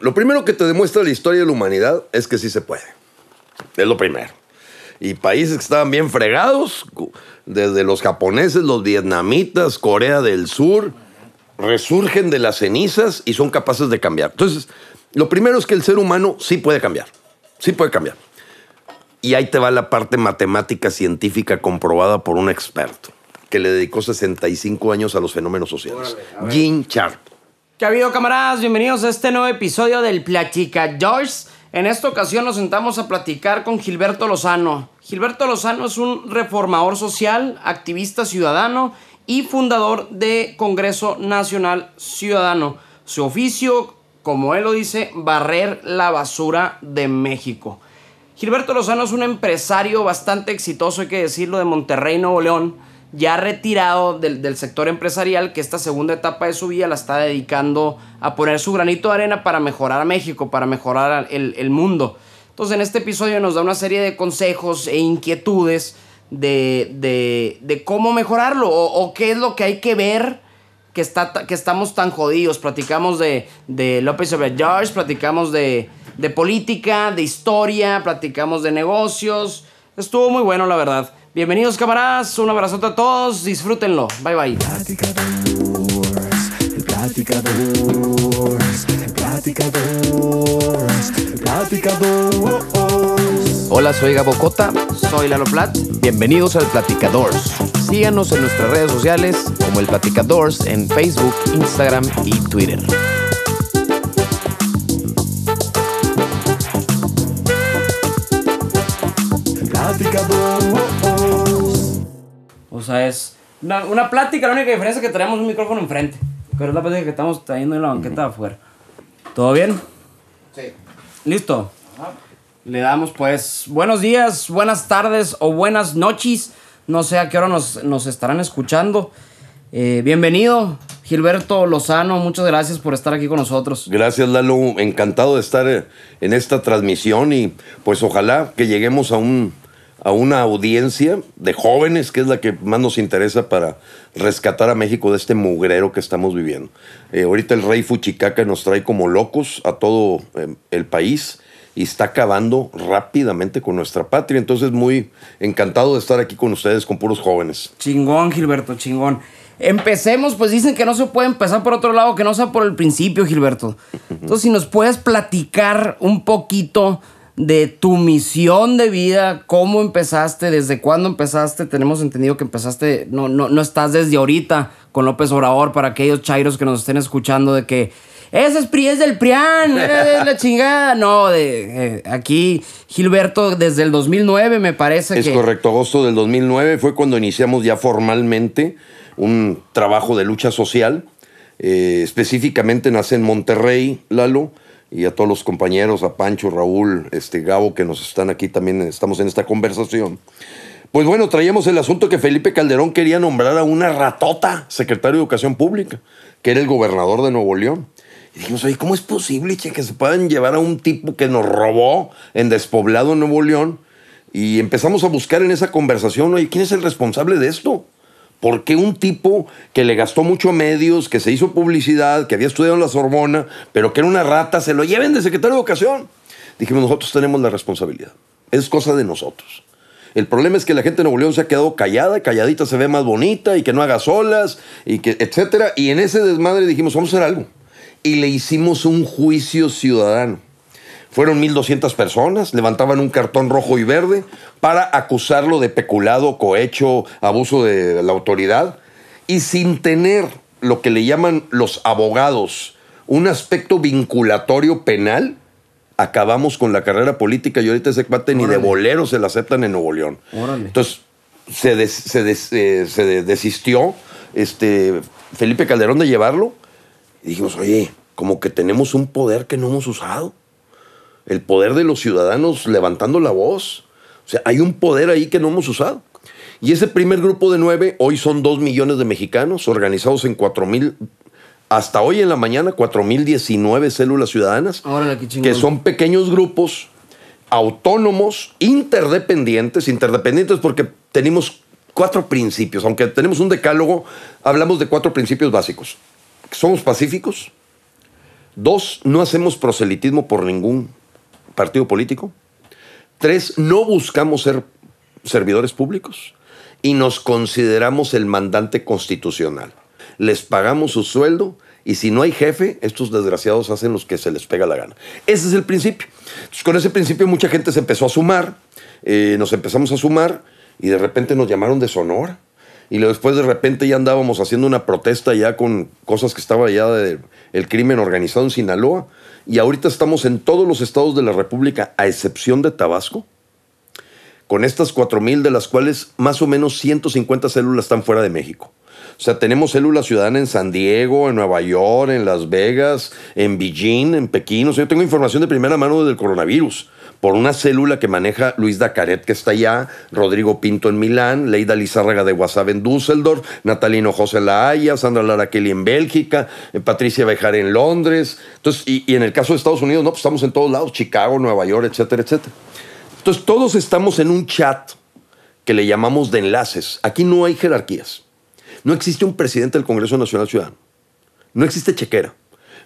Lo primero que te demuestra la historia de la humanidad es que sí se puede. Es lo primero. Y países que estaban bien fregados, desde los japoneses, los vietnamitas, Corea del Sur, resurgen de las cenizas y son capaces de cambiar. Entonces, lo primero es que el ser humano sí puede cambiar. Sí puede cambiar. Y ahí te va la parte matemática científica comprobada por un experto que le dedicó 65 años a los fenómenos sociales. Jean Sharp. ¿Qué ha habido, camaradas? Bienvenidos a este nuevo episodio del Platica George. En esta ocasión nos sentamos a platicar con Gilberto Lozano. Gilberto Lozano es un reformador social, activista ciudadano y fundador de Congreso Nacional Ciudadano. Su oficio, como él lo dice, barrer la basura de México. Gilberto Lozano es un empresario bastante exitoso, hay que decirlo, de Monterrey, Nuevo León ya retirado del, sector empresarial, que esta segunda etapa de su vida la está dedicando a poner su granito de arena para mejorar a México, para mejorar el, mundo. Entonces en este episodio nos da una serie de consejos e inquietudes de, cómo mejorarlo o, qué es lo que hay que ver que, está, que estamos tan jodidos. Platicamos de, de López George, platicamos de, de política, de historia, platicamos de negocios. Estuvo muy bueno, la verdad. Bienvenidos camaradas, un abrazote a todos, disfrútenlo. Bye bye. Hola, soy Gabo Cota. Soy Lalo Plat. Bienvenidos al Platicadores. Síganos en nuestras redes sociales como el Platicadores en Facebook, Instagram y Twitter. Sea, es una, plática, la única diferencia es que tenemos un micrófono enfrente. Pero es la plática que estamos trayendo en la banqueta de afuera. ¿Todo bien? Sí. ¿Listo? Le damos pues buenos días, buenas tardes o buenas noches. No sé a qué hora nos, estarán escuchando. Eh, bienvenido, Gilberto Lozano. Muchas gracias por estar aquí con nosotros. Gracias, Lalo. Encantado de estar eh, en esta transmisión y pues ojalá que lleguemos a un a una audiencia de jóvenes, que es la que más nos interesa para rescatar a México de este mugrero que estamos viviendo. Eh, ahorita el rey Fuchicaca nos trae como locos a todo eh, el país y está acabando rápidamente con nuestra patria. Entonces, muy encantado de estar aquí con ustedes, con puros jóvenes. Chingón, Gilberto, chingón. Empecemos, pues dicen que no se puede empezar por otro lado, que no sea por el principio, Gilberto. Entonces, si nos puedes platicar un poquito de tu misión de vida, cómo empezaste, desde cuándo empezaste. Tenemos entendido que empezaste, no, no, no estás desde ahorita con López Obrador para aquellos chairos que nos estén escuchando de que ese es PRI es del PRIAN, es la chingada. No, de eh, aquí Gilberto desde el 2009 me parece es que... Es correcto, agosto del 2009 fue cuando iniciamos ya formalmente un trabajo de lucha social. Eh, específicamente nace en Monterrey, Lalo y a todos los compañeros, a Pancho, Raúl, este Gabo, que nos están aquí también, estamos en esta conversación. Pues bueno, traíamos el asunto que Felipe Calderón quería nombrar a una ratota secretario de Educación Pública, que era el gobernador de Nuevo León. Y dijimos, oye, ¿cómo es posible che, que se puedan llevar a un tipo que nos robó en despoblado Nuevo León? Y empezamos a buscar en esa conversación, oye, ¿quién es el responsable de esto? ¿Por qué un tipo que le gastó mucho medios, que se hizo publicidad, que había estudiado en la Sorbona, pero que era una rata, se lo lleven de secretario de Educación? Dijimos, nosotros tenemos la responsabilidad. Es cosa de nosotros. El problema es que la gente de Nuevo León se ha quedado callada, calladita se ve más bonita y que no haga solas, y que, etcétera. Y en ese desmadre dijimos, vamos a hacer algo. Y le hicimos un juicio ciudadano. Fueron 1.200 personas, levantaban un cartón rojo y verde para acusarlo de peculado, cohecho, abuso de la autoridad, y sin tener lo que le llaman los abogados un aspecto vinculatorio penal, acabamos con la carrera política y ahorita ese cuate ni de bolero se la aceptan en Nuevo León. Entonces se, eh, se, desistió este, Felipe Calderón de llevarlo y dijimos, oye, como que tenemos un poder que no hemos usado el poder de los ciudadanos levantando la voz. O sea, hay un poder ahí que no hemos usado. Y ese primer grupo de nueve, hoy son dos millones de mexicanos organizados en cuatro mil, hasta hoy en la mañana, cuatro mil diecinueve células ciudadanas, que son pequeños grupos autónomos, interdependientes, interdependientes porque tenemos cuatro principios, aunque tenemos un decálogo, hablamos de cuatro principios básicos. Somos pacíficos, Dos, no hacemos proselitismo por ningún partido político. Tres, no buscamos ser servidores públicos y nos consideramos el mandante constitucional. Les pagamos su sueldo y si no hay jefe, estos desgraciados hacen los que se les pega la gana. Ese es el principio. Entonces, con ese principio mucha gente se empezó a sumar, eh, nos empezamos a sumar y de repente nos llamaron de Sonora. Y después de repente ya andábamos haciendo una protesta ya con cosas que estaba ya del el crimen organizado en Sinaloa. Y ahorita estamos en todos los estados de la República, a excepción de Tabasco, con estas 4.000 de las cuales más o menos 150 células están fuera de México. O sea, tenemos células ciudadanas en San Diego, en Nueva York, en Las Vegas, en Beijing, en Pekín. O sea, yo tengo información de primera mano del coronavirus por una célula que maneja Luis Dacaret, que está allá, Rodrigo Pinto en Milán, Leida Lizárraga de WhatsApp en Düsseldorf, Natalino José en La Haya, Sandra Lara Kelly en Bélgica, eh, Patricia Bejar en Londres. Entonces, y, y, en el caso de Estados Unidos, no, pues estamos en todos lados, Chicago, Nueva York, etcétera, etcétera. Entonces, todos estamos en un chat que le llamamos de enlaces. Aquí no hay jerarquías. No existe un presidente del Congreso Nacional Ciudadano. No existe chequera.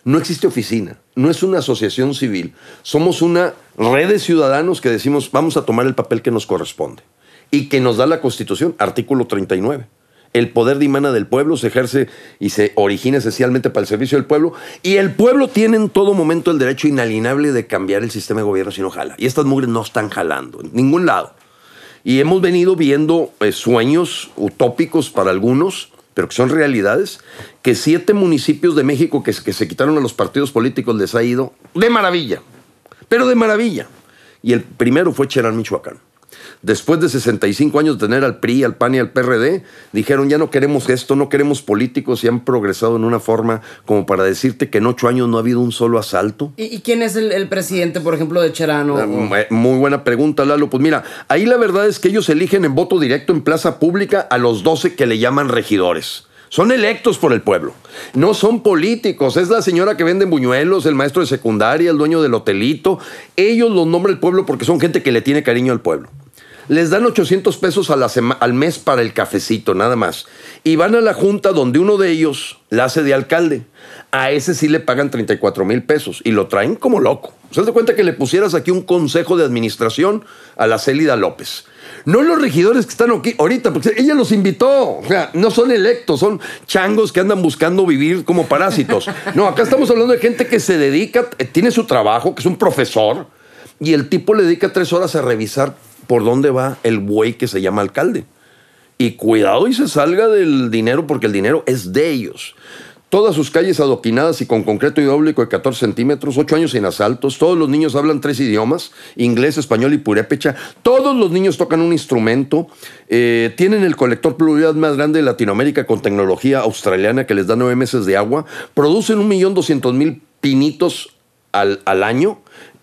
No existe oficina. No es una asociación civil. Somos una red de ciudadanos que decimos vamos a tomar el papel que nos corresponde y que nos da la Constitución, artículo 39. El poder dimana del pueblo se ejerce y se origina esencialmente para el servicio del pueblo. Y el pueblo tiene en todo momento el derecho inalienable de cambiar el sistema de gobierno si no jala. Y estas mugres no están jalando en ningún lado. Y hemos venido viendo eh, sueños utópicos para algunos, pero que son realidades, que siete municipios de México que, que se quitaron a los partidos políticos les ha ido de maravilla, pero de maravilla. Y el primero fue Cherán, Michoacán después de 65 años de tener al PRI, al PAN y al PRD, dijeron ya no queremos esto, no queremos políticos y han progresado en una forma como para decirte que en ocho años no ha habido un solo asalto. ¿Y, y quién es el, el, presidente, por ejemplo, de Cherano? Ah, muy buena pregunta, Lalo. Pues mira, ahí la verdad es que ellos eligen en voto directo en plaza pública a los 12 que le llaman regidores. Son electos por el pueblo. No son políticos. Es la señora que vende buñuelos, el maestro de secundaria, el dueño del hotelito. Ellos los nombra el pueblo porque son gente que le tiene cariño al pueblo les dan 800 pesos al mes para el cafecito, nada más. Y van a la junta donde uno de ellos la hace de alcalde. A ese sí le pagan 34 mil pesos y lo traen como loco. ¿Se das cuenta que le pusieras aquí un consejo de administración a la Célida López? No los regidores que están aquí ahorita, porque ella los invitó. O sea, no son electos, son changos que andan buscando vivir como parásitos. No, acá estamos hablando de gente que se dedica, eh, tiene su trabajo, que es un profesor, y el tipo le dedica tres horas a revisar por dónde va el buey que se llama alcalde. Y cuidado y se salga del dinero porque el dinero es de ellos. Todas sus calles adoquinadas y con concreto hidráulico de 14 centímetros, 8 años sin asaltos, todos los niños hablan tres idiomas, inglés, español y purépecha, todos los niños tocan un instrumento, eh, tienen el colector pluvial más grande de Latinoamérica con tecnología australiana que les da nueve meses de agua, producen un millón doscientos mil pinitos al, al año,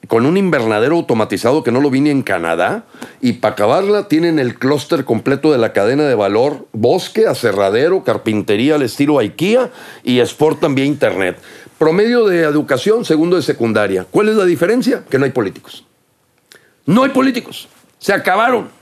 con un invernadero automatizado que no lo vi ni en Canadá. Y para acabarla, tienen el clúster completo de la cadena de valor: bosque, aserradero, carpintería al estilo IKEA y exportan vía internet. Promedio de educación, segundo de secundaria. ¿Cuál es la diferencia? Que no hay políticos. No hay políticos. Se acabaron.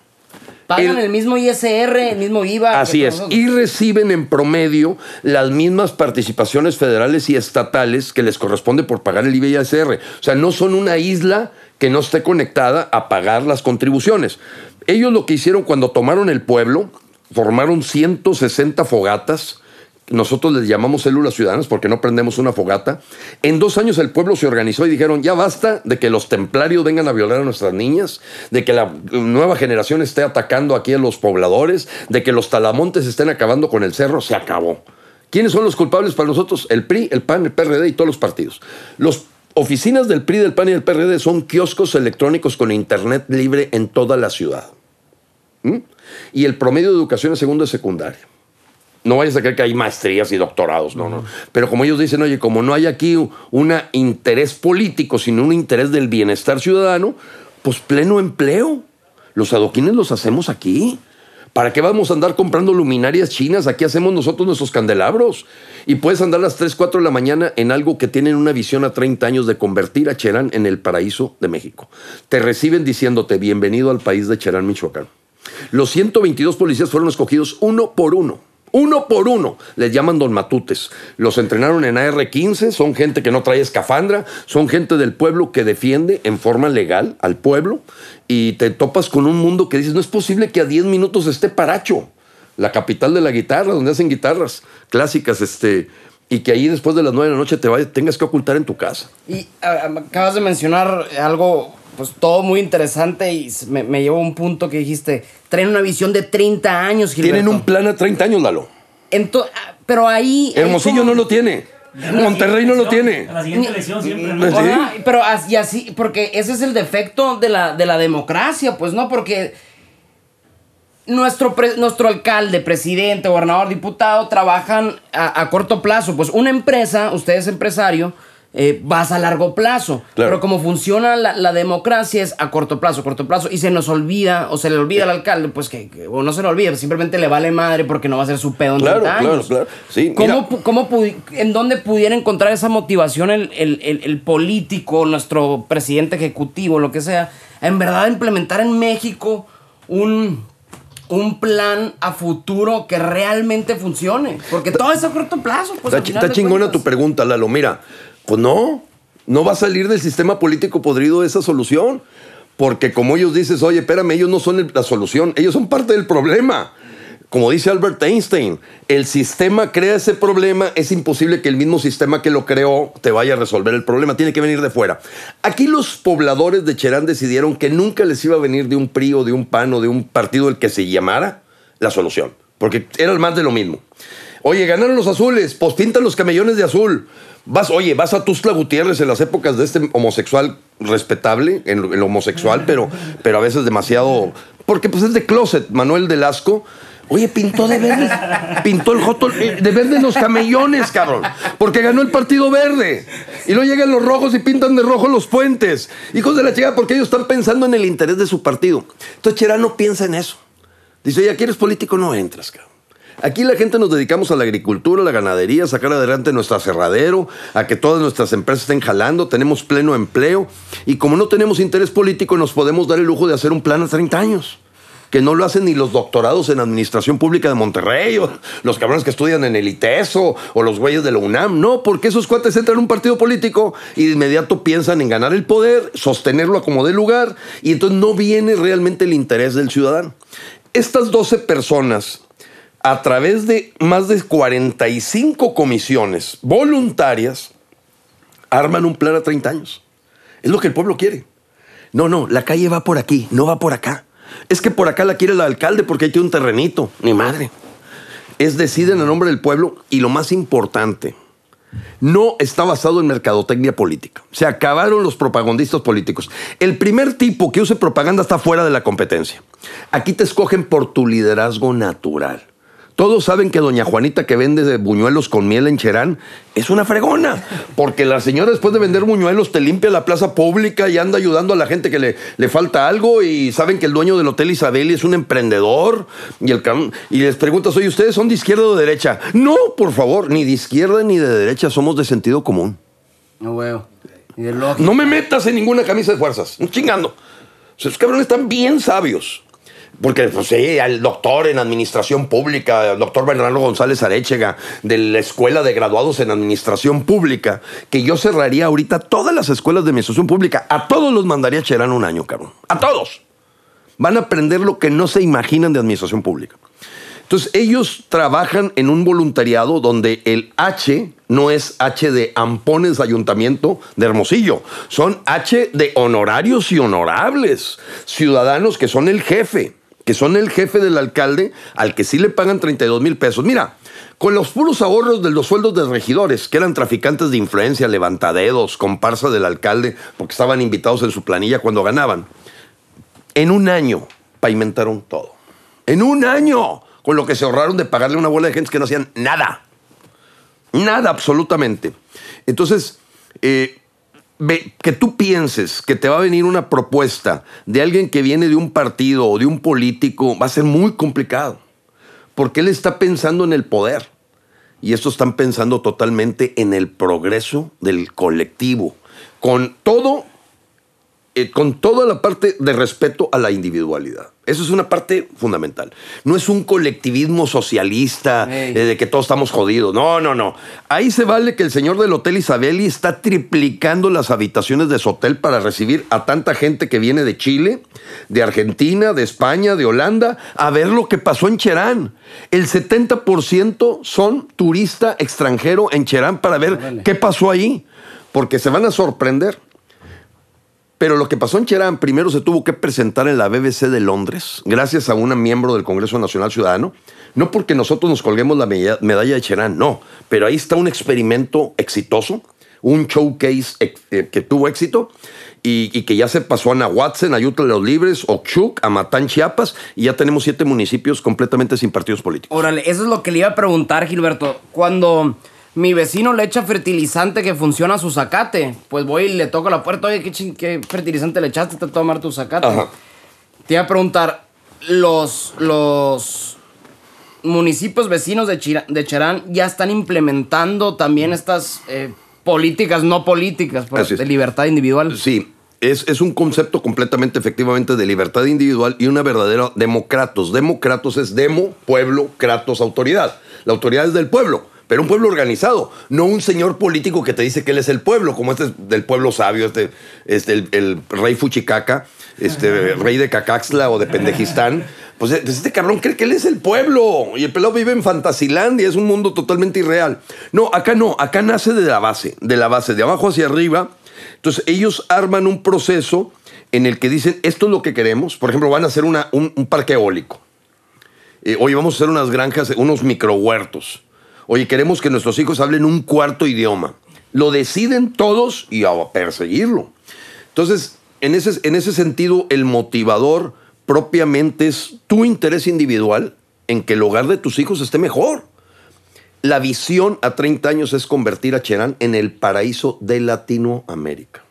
Pagan el, el, mismo ISR, el mismo IVA. Así es. Y reciben en promedio las mismas participaciones federales y estatales que les corresponde por pagar el IVA y ISR. O sea, no son una isla que no esté conectada a pagar las contribuciones. Ellos lo que hicieron cuando tomaron el pueblo, formaron 160 fogatas nosotros les llamamos células ciudadanas porque no prendemos una fogata. En dos años el pueblo se organizó y dijeron, ya basta de que los templarios vengan a violar a nuestras niñas, de que la nueva generación esté atacando aquí a los pobladores, de que los talamontes estén acabando con el cerro, se acabó. ¿Quiénes son los culpables para nosotros? El PRI, el PAN, el PRD y todos los partidos. Los oficinas del PRI, del PAN y del PRD son kioscos electrónicos con internet libre en toda la ciudad. ¿Mm? Y el promedio de educación es segundo y secundaria. No vayas a creer que hay maestrías y doctorados, no, no. Pero como ellos dicen, oye, como no hay aquí un interés político, sino un interés del bienestar ciudadano, pues pleno empleo. Los adoquines los hacemos aquí. ¿Para qué vamos a andar comprando luminarias chinas? Aquí hacemos nosotros nuestros candelabros. Y puedes andar a las 3, 4 de la mañana en algo que tienen una visión a 30 años de convertir a Cherán en el paraíso de México. Te reciben diciéndote bienvenido al país de Cherán, Michoacán. Los 122 policías fueron escogidos uno por uno Uno por uno. Les llaman Don Matutes. Los entrenaron en AR-15, son gente que no trae escafandra, son gente del pueblo que defiende en forma legal al pueblo y te topas con un mundo que dices, no es posible que a 10 minutos esté Paracho, la capital de la guitarra, donde hacen guitarras clásicas, este, y que ahí después de las 9 de la noche te vayas, tengas que ocultar en tu casa. Y acabas de mencionar algo, pues todo muy interesante y me, me llevó a un punto que dijiste, traen una visión de 30 años, Gilberto. Tienen un plan a 30 años, Lalo. Ento- ah, pero ahí... Hermosillo como- no lo tiene. Monterrey no lo tiene. A la siguiente elección siempre. ¿no? Sí. Ajá, pero así, así, porque ese es el defecto de la, de la democracia, pues no, porque nuestro, pre- nuestro alcalde, presidente, gobernador, diputado trabajan a, a corto plazo. Pues una empresa, usted es empresario, eh, vas a largo plazo. Claro. Pero como funciona la, la democracia es a corto plazo, corto plazo. Y se nos olvida, o se le olvida al alcalde, pues que, que- o no se le olvida, simplemente le vale madre porque no va a ser su pedo en Claro, 30 claro, años. claro. Sí, ¿Cómo, cómo ¿En dónde pudiera encontrar esa motivación el, el- el- el político, nuestro presidente ejecutivo, lo que sea, en verdad implementar en México un, un plan a futuro que realmente funcione? Porque todo es a corto plazo. Pues, está está chingona cuentas. tu pregunta, Lalo. Mira, pues no, no va a salir del sistema político podrido esa solución. Porque como ellos dices, oye, espérame, ellos no son la solución, ellos son parte del problema. Como dice Albert Einstein, el sistema crea ese problema, es imposible que el mismo sistema que lo creó te vaya a resolver el problema, tiene que venir de fuera. Aquí los pobladores de Cherán decidieron que nunca les iba a venir de un PRI o de un PAN o de un partido el que se llamara la solución, porque era más de lo mismo. Oye, ganaron los azules, pues los camellones de azul. Vas, oye, vas a Tuzla Gutiérrez en las épocas de este homosexual respetable, en, lo homosexual, pero, pero a veces demasiado. Porque pues es de closet, Manuel Delasco. Oye, pintó de verde. Pintó el joto eh, de verde los camellones, cabrón. Porque ganó el partido verde. Y luego llegan los rojos y pintan de rojo los puentes. Hijos de la chica, porque ellos están pensando en el interés de su partido. Entonces Cherán no piensa en eso. Dice, oye, aquí eres político, no entras, cabrón. Aquí la gente nos dedicamos a la agricultura, a la ganadería, a sacar adelante nuestro aserradero, a que todas nuestras empresas estén jalando, tenemos pleno empleo y como no tenemos interés político nos podemos dar el lujo de hacer un plan a 30 años. Que no lo hacen ni los doctorados en administración pública de Monterrey, o los cabrones que estudian en el ITESO, o los güeyes de la UNAM. No, porque esos cuates entran en un partido político y de inmediato piensan en ganar el poder, sostenerlo a como dé lugar, y entonces no viene realmente el interés del ciudadano. Estas 12 personas a través de más de 45 comisiones voluntarias, arman un plan a 30 años. Es lo que el pueblo quiere. No, no, la calle va por aquí, no va por acá. Es que por acá la quiere el alcalde porque tiene un terrenito. Ni madre. Es deciden en nombre del pueblo y lo más importante, no está basado en mercadotecnia política. Se acabaron los propagandistas políticos. El primer tipo que use propaganda está fuera de la competencia. Aquí te escogen por tu liderazgo natural. Todos saben que doña Juanita que vende de buñuelos con miel en Cherán es una fregona, porque la señora después de vender buñuelos te limpia la plaza pública y anda ayudando a la gente que le, le falta algo y saben que el dueño del Hotel Isabel es un emprendedor y, el, y les preguntas, oye, ¿ustedes son de izquierda o de derecha? No, por favor, ni de izquierda ni de derecha, somos de sentido común. No, huevo. No me metas en ninguna camisa de fuerzas. Chingando. Esos cabrones están bien sabios. Porque, pues sí, el doctor en administración pública, el doctor Bernardo González Arechega, de la Escuela de Graduados en Administración Pública, que yo cerraría ahorita todas las escuelas de administración pública. A todos los mandaría a Cherán un año, cabrón. A todos. Van a aprender lo que no se imaginan de administración pública. Entonces, ellos trabajan en un voluntariado donde el H no es H de ampones ayuntamiento de Hermosillo, son H de honorarios y honorables, ciudadanos que son el jefe, que son el jefe del alcalde al que sí le pagan 32 mil pesos. Mira, con los puros ahorros de los sueldos de regidores, que eran traficantes de influencia, levantadedos, comparsa del alcalde, porque estaban invitados en su planilla cuando ganaban, en un año pavimentaron todo. En un año, con lo que se ahorraron de pagarle una bola de gente que no hacían nada. Nada, absolutamente. Entonces, eh, que tú pienses que te va a venir una propuesta de alguien que viene de un partido o de un político, va a ser muy complicado. Porque él está pensando en el poder. Y estos están pensando totalmente en el progreso del colectivo. Con todo eh, con toda la parte de respeto a la individualidad. Eso es una parte fundamental. No es un colectivismo socialista eh, de que todos estamos jodidos. No, no, no. Ahí se vale que el señor del Hotel Isabeli está triplicando las habitaciones de su hotel para recibir a tanta gente que viene de Chile, de Argentina, de España, de Holanda, a ver lo que pasó en Cherán. El 70% son turista extranjero en Cherán para ver qué pasó ahí. Porque se van a sorprender. Pero lo que pasó en Cherán primero se tuvo que presentar en la BBC de Londres, gracias a una miembro del Congreso Nacional Ciudadano. No porque nosotros nos colguemos la medalla de Cherán, no. Pero ahí está un experimento exitoso, un showcase eh, que tuvo éxito y, que ya se pasó a Nahuatzen, a Ayutla de los Libres, Ochuc, a Matán, Chiapas, y ya tenemos siete municipios completamente sin partidos políticos. Órale, eso es lo que le iba a preguntar, Gilberto. Cuando mi vecino le echa fertilizante que funciona a su zacate, pues voy y le toco la puerta, oye, ¿qué, qué fertilizante le echaste a tomar tu zacate? Ajá. Te iba a preguntar, los, los municipios vecinos de, Chira- de Cherán ya están implementando también estas eh, políticas no políticas por- Así es. de libertad individual. Sí, es, es un concepto completamente efectivamente de libertad individual y una verdadera democratos. Democratos es demo, pueblo, kratos, autoridad. La autoridad es del pueblo, pero un pueblo organizado, no un señor político que te dice que él es el pueblo, como este es del pueblo sabio, este, este el, el rey Fuchicaca, este rey de Cacaxla o de Pendejistán. Pues eh, pues este cabrón cree que él es el pueblo y el pelado vive en Fantasilandia, es un mundo totalmente irreal. No, acá no, acá nace de la base, de la base, de abajo hacia arriba. Entonces ellos arman un proceso en el que dicen, esto es lo que queremos. Por ejemplo, van a hacer una- un, un parque eólico. Eh, oye, vamos a hacer unas granjas, unos microhuertos. Oye, queremos que nuestros hijos hablen un cuarto idioma. Lo deciden todos y a perseguirlo. Entonces, en ese, en ese sentido, el motivador propiamente es tu interés individual en que el hogar de tus hijos esté mejor. La visión a 30 años es convertir a Cherán en el paraíso de Latinoamérica.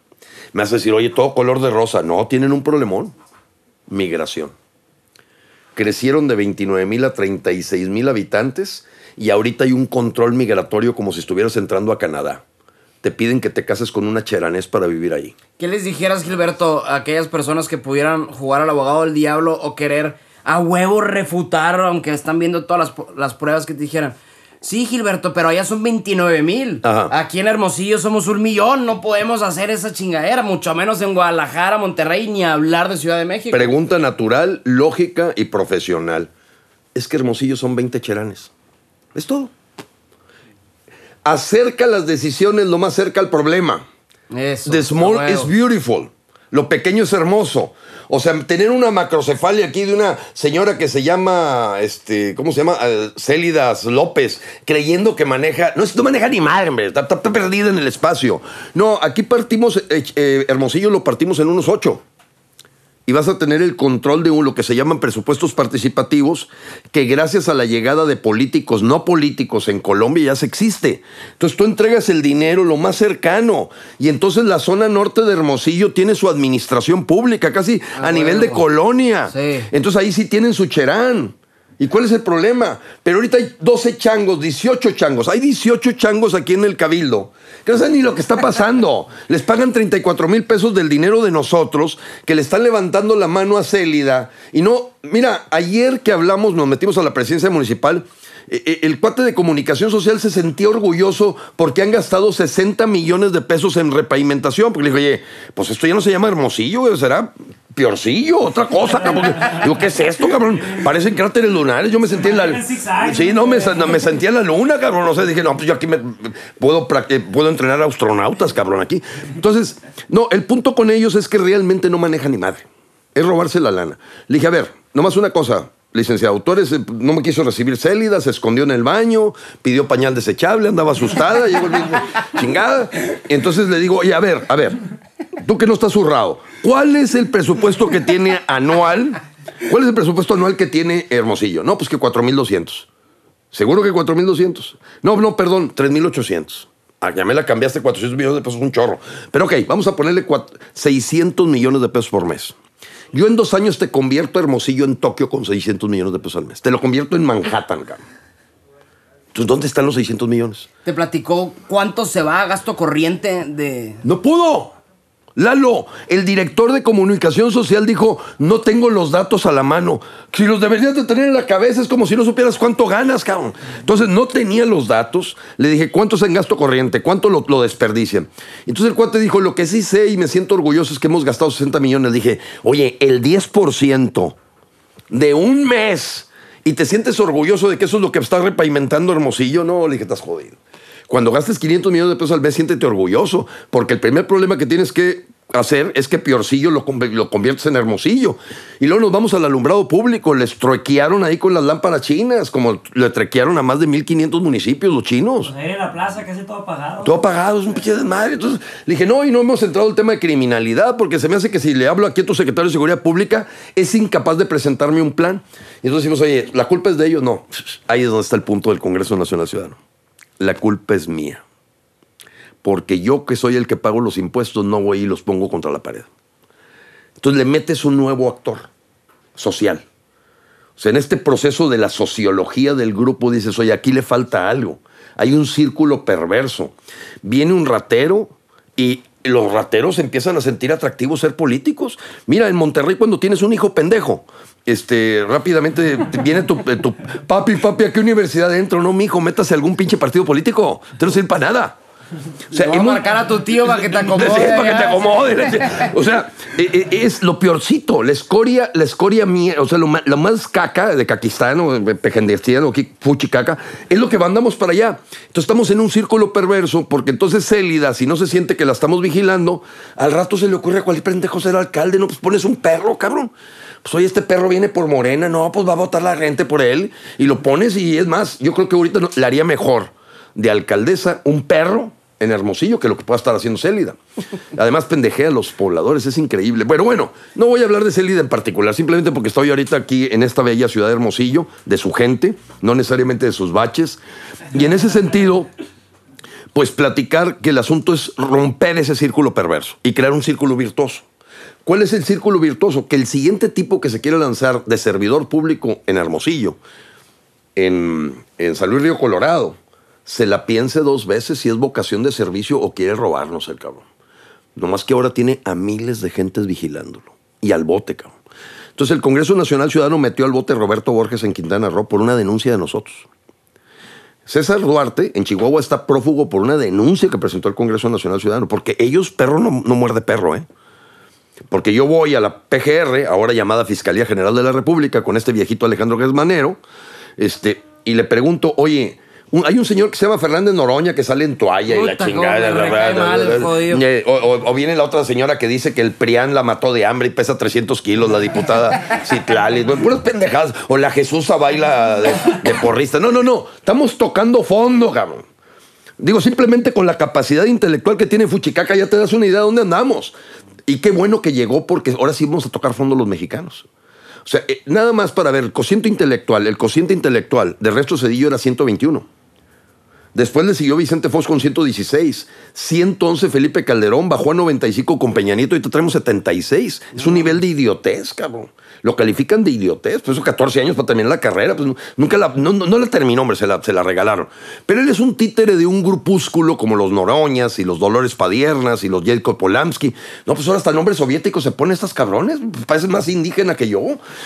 Me hace decir, oye, todo color de rosa. No, tienen un problemón. Migración. Crecieron de 29 mil a 36 mil habitantes y ahorita hay un control migratorio como si estuvieras entrando a Canadá. Te piden que te cases con una cheranés para vivir ahí. ¿Qué les dijeras, Gilberto, a aquellas personas que pudieran jugar al abogado del diablo o querer a huevo refutar, aunque están viendo todas las, las pruebas que te dijeran? Sí, Gilberto, pero allá son 29 mil. Aquí en Hermosillo somos un millón. No podemos hacer esa chingadera, mucho menos en Guadalajara, Monterrey, ni hablar de Ciudad de México. Pregunta natural, lógica y profesional. Es que Hermosillo son 20 cheranes. Es todo. Acerca las decisiones lo más cerca al problema. Eso. The small is beautiful. Lo pequeño es hermoso. O sea, tener una macrocefalia aquí de una señora que se llama, este, ¿cómo se llama? Eh, Célidas López, creyendo que maneja, no, no maneja ni madre, hombre, está, está- está perdida en el espacio. No, aquí partimos, eh, eh, Hermosillo lo partimos en unos ocho. Y vas a tener el control de lo que se llaman presupuestos participativos, que gracias a la llegada de políticos no políticos en Colombia ya se existe. Entonces tú entregas el dinero lo más cercano. Y entonces la zona norte de Hermosillo tiene su administración pública, casi Ah, a nivel de colonia. Sí. Entonces ahí sí tienen su cherán. ¿Y cuál es el problema? Pero ahorita hay 12 changos, 18 changos. Hay 18 changos aquí en el Cabildo. Que no saben ni lo que está pasando. Les pagan 34 mil pesos del dinero de nosotros, que le están levantando la mano a Célida. Y no, mira, ayer que hablamos, nos metimos a la presidencia municipal. Eh, eh, El cuate de comunicación social se sentía orgulloso porque han gastado 60 millones de pesos en repavimentación. Porque le dijo, oye, pues esto ya no se llama Hermosillo, será Piorcillo, otra cosa, cabrón. Digo, ¿qué es esto, cabrón? Parecen cráteres lunares. Yo me sentí en la. Sí, no, me, me sentía en la luna, cabrón. No sé, dije, no, pues yo aquí me, puedo, eh, puedo entrenar a astronautas, cabrón, aquí. Entonces, no, el punto con ellos es que realmente no manejan ni madre. Es robarse la lana. Le dije, a ver, nomás una cosa, licenciado. Eres, eh, no me quiso recibir célida, se escondió en el baño, pidió pañal desechable, andaba asustada, llegó el mismo, chingada. Entonces le digo, oye, a ver, a ver, tú que no estás zurrado, ¿cuál es el presupuesto que tiene anual? ¿Cuál es el presupuesto anual que tiene Hermosillo? No, pues que 4.200. ¿Seguro que 4.200? No, no, perdón, 3.800. Ah, ya me la cambiaste 400 millones de pesos, un chorro. Pero ok, vamos a ponerle cuat- 600 millones de pesos por mes. Yo en dos años te convierto a Hermosillo en Tokio con 600 millones de pesos al mes. Te lo convierto en Manhattan, cabrón. Entonces, ¿dónde están los 600 millones? Te platicó cuánto se va a gasto corriente de... No pudo. Lalo, el director de comunicación social dijo, no tengo los datos a la mano. Si los deberías de tener en la cabeza es como si no supieras cuánto ganas, cabrón. Entonces no tenía los datos. Le dije, ¿cuánto es en gasto corriente? ¿Cuánto lo, lo desperdician? Entonces el cuate dijo, lo que sí sé y me siento orgulloso es que hemos gastado 60 millones. Le dije, oye, el 10% de un mes y te sientes orgulloso de que eso es lo que está repavimentando Hermosillo. No, le dije, estás jodido. Cuando gastes 500 millones de pesos al mes, siéntete orgulloso, porque el primer problema que tienes que hacer es que Piorcillo lo, lo conviertes en Hermosillo. Y luego nos vamos al alumbrado público. Les truequearon ahí con las lámparas chinas, como le trequearon a más de 1.500 municipios los chinos. Pues ahí en la plaza casi todo apagado. Todo apagado, es un pinche desmadre. Entonces le dije, no, y no hemos entrado al tema de criminalidad, porque se me hace que si le hablo aquí a tu secretario de Seguridad Pública, es incapaz de presentarme un plan. Y entonces decimos, oye, ¿la culpa es de ellos? No, ahí es donde está el punto del Congreso Nacional Ciudadano. La culpa es mía. Porque yo, que soy el que pago los impuestos, no voy y los pongo contra la pared. Entonces le metes un nuevo actor social. O sea, en este proceso de la sociología del grupo dices, oye, aquí le falta algo. Hay un círculo perverso. Viene un ratero y los rateros empiezan a sentir atractivo ser políticos. Mira, en Monterrey cuando tienes un hijo pendejo, este, rápidamente te viene tu, eh, tu papi, papi, ¿a qué universidad entro? No, mi hijo, métase a algún pinche partido político. Te no sirve para nada. O Le voy a hemos- marcar a tu tío para que te Sí, acomode. para que te acomode. O sea, eh, eh, es lo peorcito, la escoria, la escoria mía, o sea, lo, más caca de Caquistán o de Pejendestián o aquí, fuchi caca, es lo que mandamos para allá. Entonces estamos en un círculo perverso porque entonces Célida, si no se siente que la estamos vigilando, al rato se le ocurre a cualquier pendejo ser alcalde, no, pues pones un perro, cabrón. Pues oye, este perro viene por Morena, no, pues va a votar la gente por él y lo pones y es más, yo creo que ahorita le haría mejor de alcaldesa un perro en Hermosillo que lo que pueda estar haciendo Célida. Además, pendejea a los pobladores, es increíble. Bueno, bueno, no voy a hablar de Célida en particular, simplemente porque estoy ahorita aquí en esta bella ciudad de Hermosillo, de su gente, no necesariamente de sus baches. Y en ese sentido, pues platicar que el asunto es romper ese círculo perverso y crear un círculo virtuoso. ¿Cuál es el círculo virtuoso? Que el siguiente tipo que se quiere lanzar de servidor público en Hermosillo, en, en San Luis Río Colorado, se la piense dos veces si es vocación de servicio o quiere robarnos el cabrón. Nomás que ahora tiene a miles de gentes vigilándolo. Y al bote, cabrón. Entonces el Congreso Nacional Ciudadano metió al bote Roberto Borges en Quintana Roo por una denuncia de nosotros. César Duarte en Chihuahua está prófugo por una denuncia que presentó el Congreso Nacional Ciudadano, porque ellos, perro no, no muerde perro, ¿eh? Porque yo voy a la PGR, ahora llamada Fiscalía General de la República, con este viejito Alejandro Gesmanero, este, y le pregunto, oye, un- hay un señor que se llama Fernández Noroña que sale en toalla y la chingada. mal jodido. Eh, o, o- o viene la otra señora que dice que el Prián la mató de hambre y pesa 300 kilos, la diputada Citlali. Bueno, puras pendejadas. O la Jesús baila de, de porrista. No, no, no. Estamos tocando fondo, cabrón. Digo, simplemente con la capacidad intelectual que tiene Fuchicaca ya te das una idea de dónde andamos. Y qué bueno que llegó porque ahora sí vamos a tocar fondo los mexicanos. O sea, eh, nada más para ver, el cociente intelectual, el cociente intelectual de Resto Cedillo era 121. Después le siguió Vicente Fox con 116. 111 Felipe Calderón bajó a 95 con Peña Nieto y te traemos 76. Es un nivel de idiotez, cabrón. Lo califican de idiotez. Pues esos 14 años para terminar la carrera. Pues nunca la, no, no- no la terminó, hombre, se la, se la regalaron. Pero él es un títere de un grupúsculo como los Noroñas y los Dolores Padiernas y los Jacob Polamsky. No, pues ahora hasta el nombre soviético se pone estas cabrones. Parece más indígena que yo.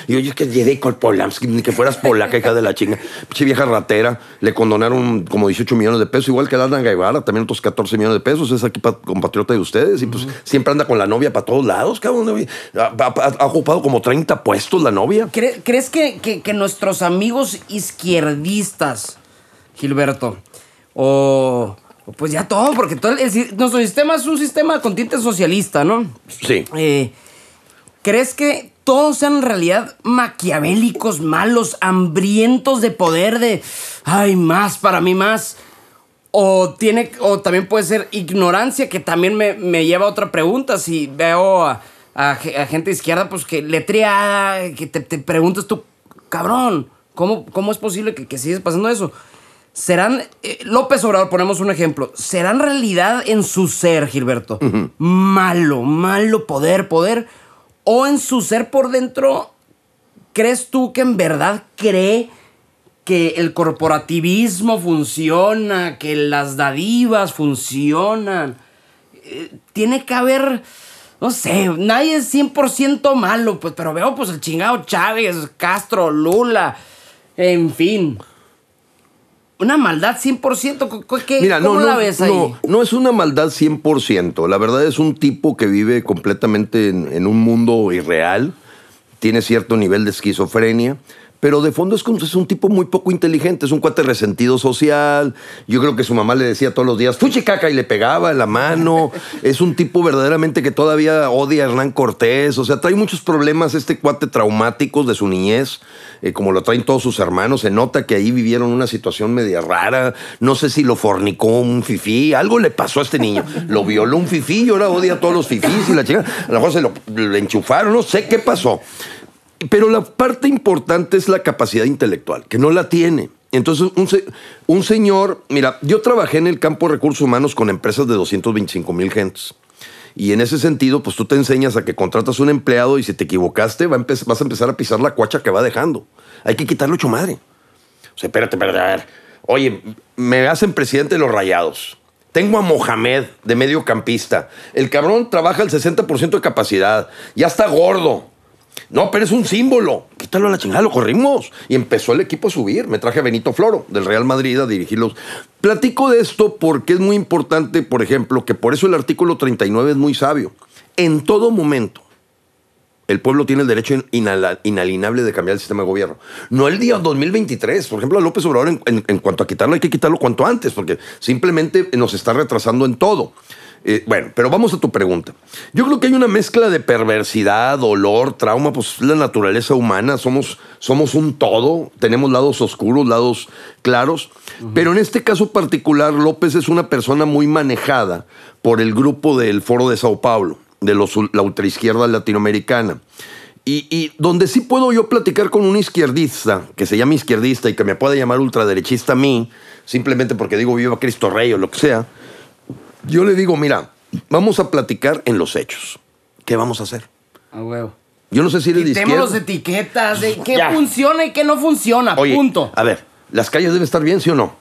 Y oye, es que Jacob Polamsky, ni que fueras polaca, hija de la chinga. Pinche vieja ratera. Le condonaron como 18 millones de pesos, igual que Alan Guevara, también otros 14 millones de pesos. Es aquí pa- compatriota de ustedes. Y pues siempre anda con la novia para todos lados, cabrón. Ha, ha- ha ocupado como 30 puestos la novia. ¿Cre- ¿Crees que, que- que nuestros amigos izquierdistas, Gilberto, o, pues ya todo, porque todo el- el si- nuestro sistema es un sistema con tinte socialista, ¿no? Sí. Eh, ¿Crees que todos sean en realidad maquiavélicos, malos, hambrientos de poder, de, ay, más para mí, más? O, tiene, o también puede ser ignorancia, que también me, me lleva a otra pregunta. Si veo a, a ge- a gente de izquierda, pues que letreada, que te, te preguntas tú, cabrón, ¿cómo, cómo es posible que, que sigues pasando eso? ¿Serán, eh, López Obrador, ponemos un ejemplo, ¿serán realidad en su ser, Gilberto? Malo, malo poder, poder. O en su ser por dentro, ¿crees tú que en verdad cree que el corporativismo funciona, que las dadivas funcionan? Eh, tiene que haber no sé, nadie es 100% malo, pues, pero veo pues el chingado Chávez, Castro, Lula, en fin. Una maldad 100%, ¿qué, Mira, ¿cómo no, la no, ves ahí? no, no es una maldad 100%. La verdad es un tipo que vive completamente en, en un mundo irreal, tiene cierto nivel de esquizofrenia, pero de fondo es, como- es un tipo muy poco inteligente, es un cuate resentido social. Yo creo que su mamá le decía todos los días, fuchi caca, y le pegaba en la mano. es un tipo verdaderamente que todavía odia a Hernán Cortés. O sea, trae muchos problemas este cuate traumáticos de su niñez, eh, como lo traen todos sus hermanos. Se nota que ahí vivieron una situación media rara. No sé si lo fornicó un fifí, algo le pasó a este niño. Lo violó un fifí y ahora odia a todos los fifís y la chica. A lo mejor se lo enchufaron, no sé qué pasó. Pero la parte importante es la capacidad intelectual, que no la tiene. Entonces, un, se- un señor, mira, yo trabajé en el campo de recursos humanos con empresas de 225 mil gentes. Y en ese sentido, pues tú te enseñas a que contratas un empleado y si te equivocaste, va a vas a empezar a pisar la cuacha que va dejando. Hay que quitarle ocho madre. O sea, espérate, espérate, a ver. Oye, me hacen presidente de los rayados. Tengo a Mohamed de mediocampista. El cabrón trabaja al 60% de capacidad. Ya está gordo. No, pero es un símbolo. Quítalo a la chingada, lo corrimos. Y empezó el equipo a subir. Me traje a Benito Floro del Real Madrid a dirigirlos. Platico de esto porque es muy importante, por ejemplo, que por eso el artículo 39 es muy sabio. En todo momento, el pueblo tiene el derecho inalienable de cambiar el sistema de gobierno. No el día 2023. Por ejemplo, a López Obrador, en- en cuanto a quitarlo, hay que quitarlo cuanto antes, porque simplemente nos está retrasando en todo. Eh, bueno, pero vamos a tu pregunta. Yo creo que hay una mezcla de perversidad, dolor, trauma, pues es la naturaleza humana, somos, somos un todo, tenemos lados oscuros, lados claros, pero en este caso particular López es una persona muy manejada por el grupo del Foro de Sao Paulo, de los, la ultraizquierda latinoamericana. Y, y donde sí puedo yo platicar con un izquierdista, que se llama izquierdista y que me pueda llamar ultraderechista a mí, simplemente porque digo viva Cristo Rey o lo que sea, yo le digo, mira, vamos a platicar en los hechos. ¿Qué vamos a hacer? A huevo. Yo no sé si eres de izquierda. las etiquetas de qué Ya. funciona y qué no funciona. Oye, punto. a ver, ¿las calles deben estar bien, sí o no?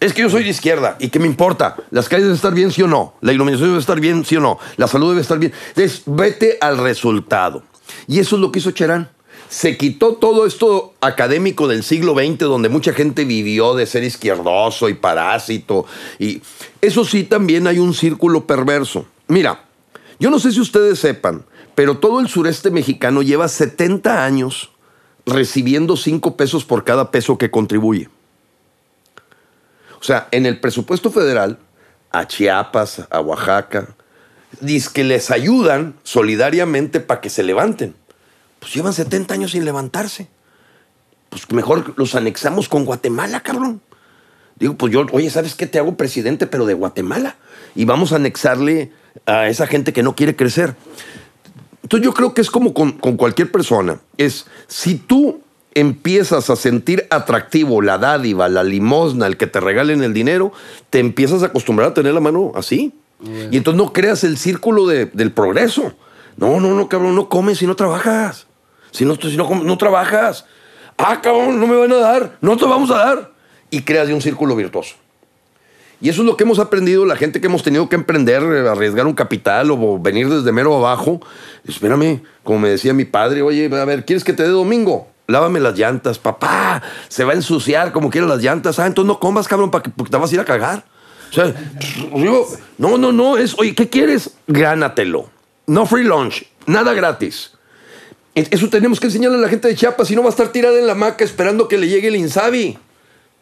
Es que yo soy de izquierda y qué me importa. ¿Las calles deben estar bien, sí o no? ¿La iluminación debe estar bien, sí o no? ¿La salud debe estar bien? Entonces, vete al resultado. Y eso es lo que hizo Cherán. Se quitó todo esto académico del siglo XX, donde mucha gente vivió de ser izquierdoso y parásito. Y eso sí, también hay un círculo perverso. Mira, yo no sé si ustedes sepan, pero todo el sureste mexicano lleva 70 años recibiendo 5 pesos por cada peso que contribuye. O sea, en el presupuesto federal, a Chiapas, a Oaxaca, dice que les ayudan solidariamente para que se levanten. Pues llevan 70 años sin levantarse. Pues mejor los anexamos con Guatemala, cabrón. Digo, pues yo, oye, ¿sabes qué? Te hago presidente, pero de Guatemala. Y vamos a anexarle a esa gente que no quiere crecer. Entonces yo creo que es como con, con cualquier persona. Es, si tú empiezas a sentir atractivo la dádiva, la limosna, el que te regalen el dinero, te empiezas a acostumbrar a tener la mano así. Y entonces no creas el círculo de- del progreso. No, no, no, cabrón, no comes si no trabajas. Si no, si no, no trabajas. Ah, cabrón, no me van a dar. No te vamos a dar. Y creas de un círculo virtuoso. Y eso es lo que hemos aprendido, la gente que hemos tenido que emprender, arriesgar un capital o venir desde mero abajo. Espérame, como me decía mi padre, oye, a ver, ¿quieres que te dé domingo? Lávame las llantas, papá. Se va a ensuciar como quieras las llantas. Ah, entonces no comas, cabrón, para que, porque te vas a ir a cagar. O sea, digo, no, no, no, es, oye, ¿qué quieres? Gánatelo. No free lunch, nada gratis. Eso tenemos que enseñarle a la gente de Chiapas, si no va a estar tirada en la hamaca esperando que le llegue el Insabi.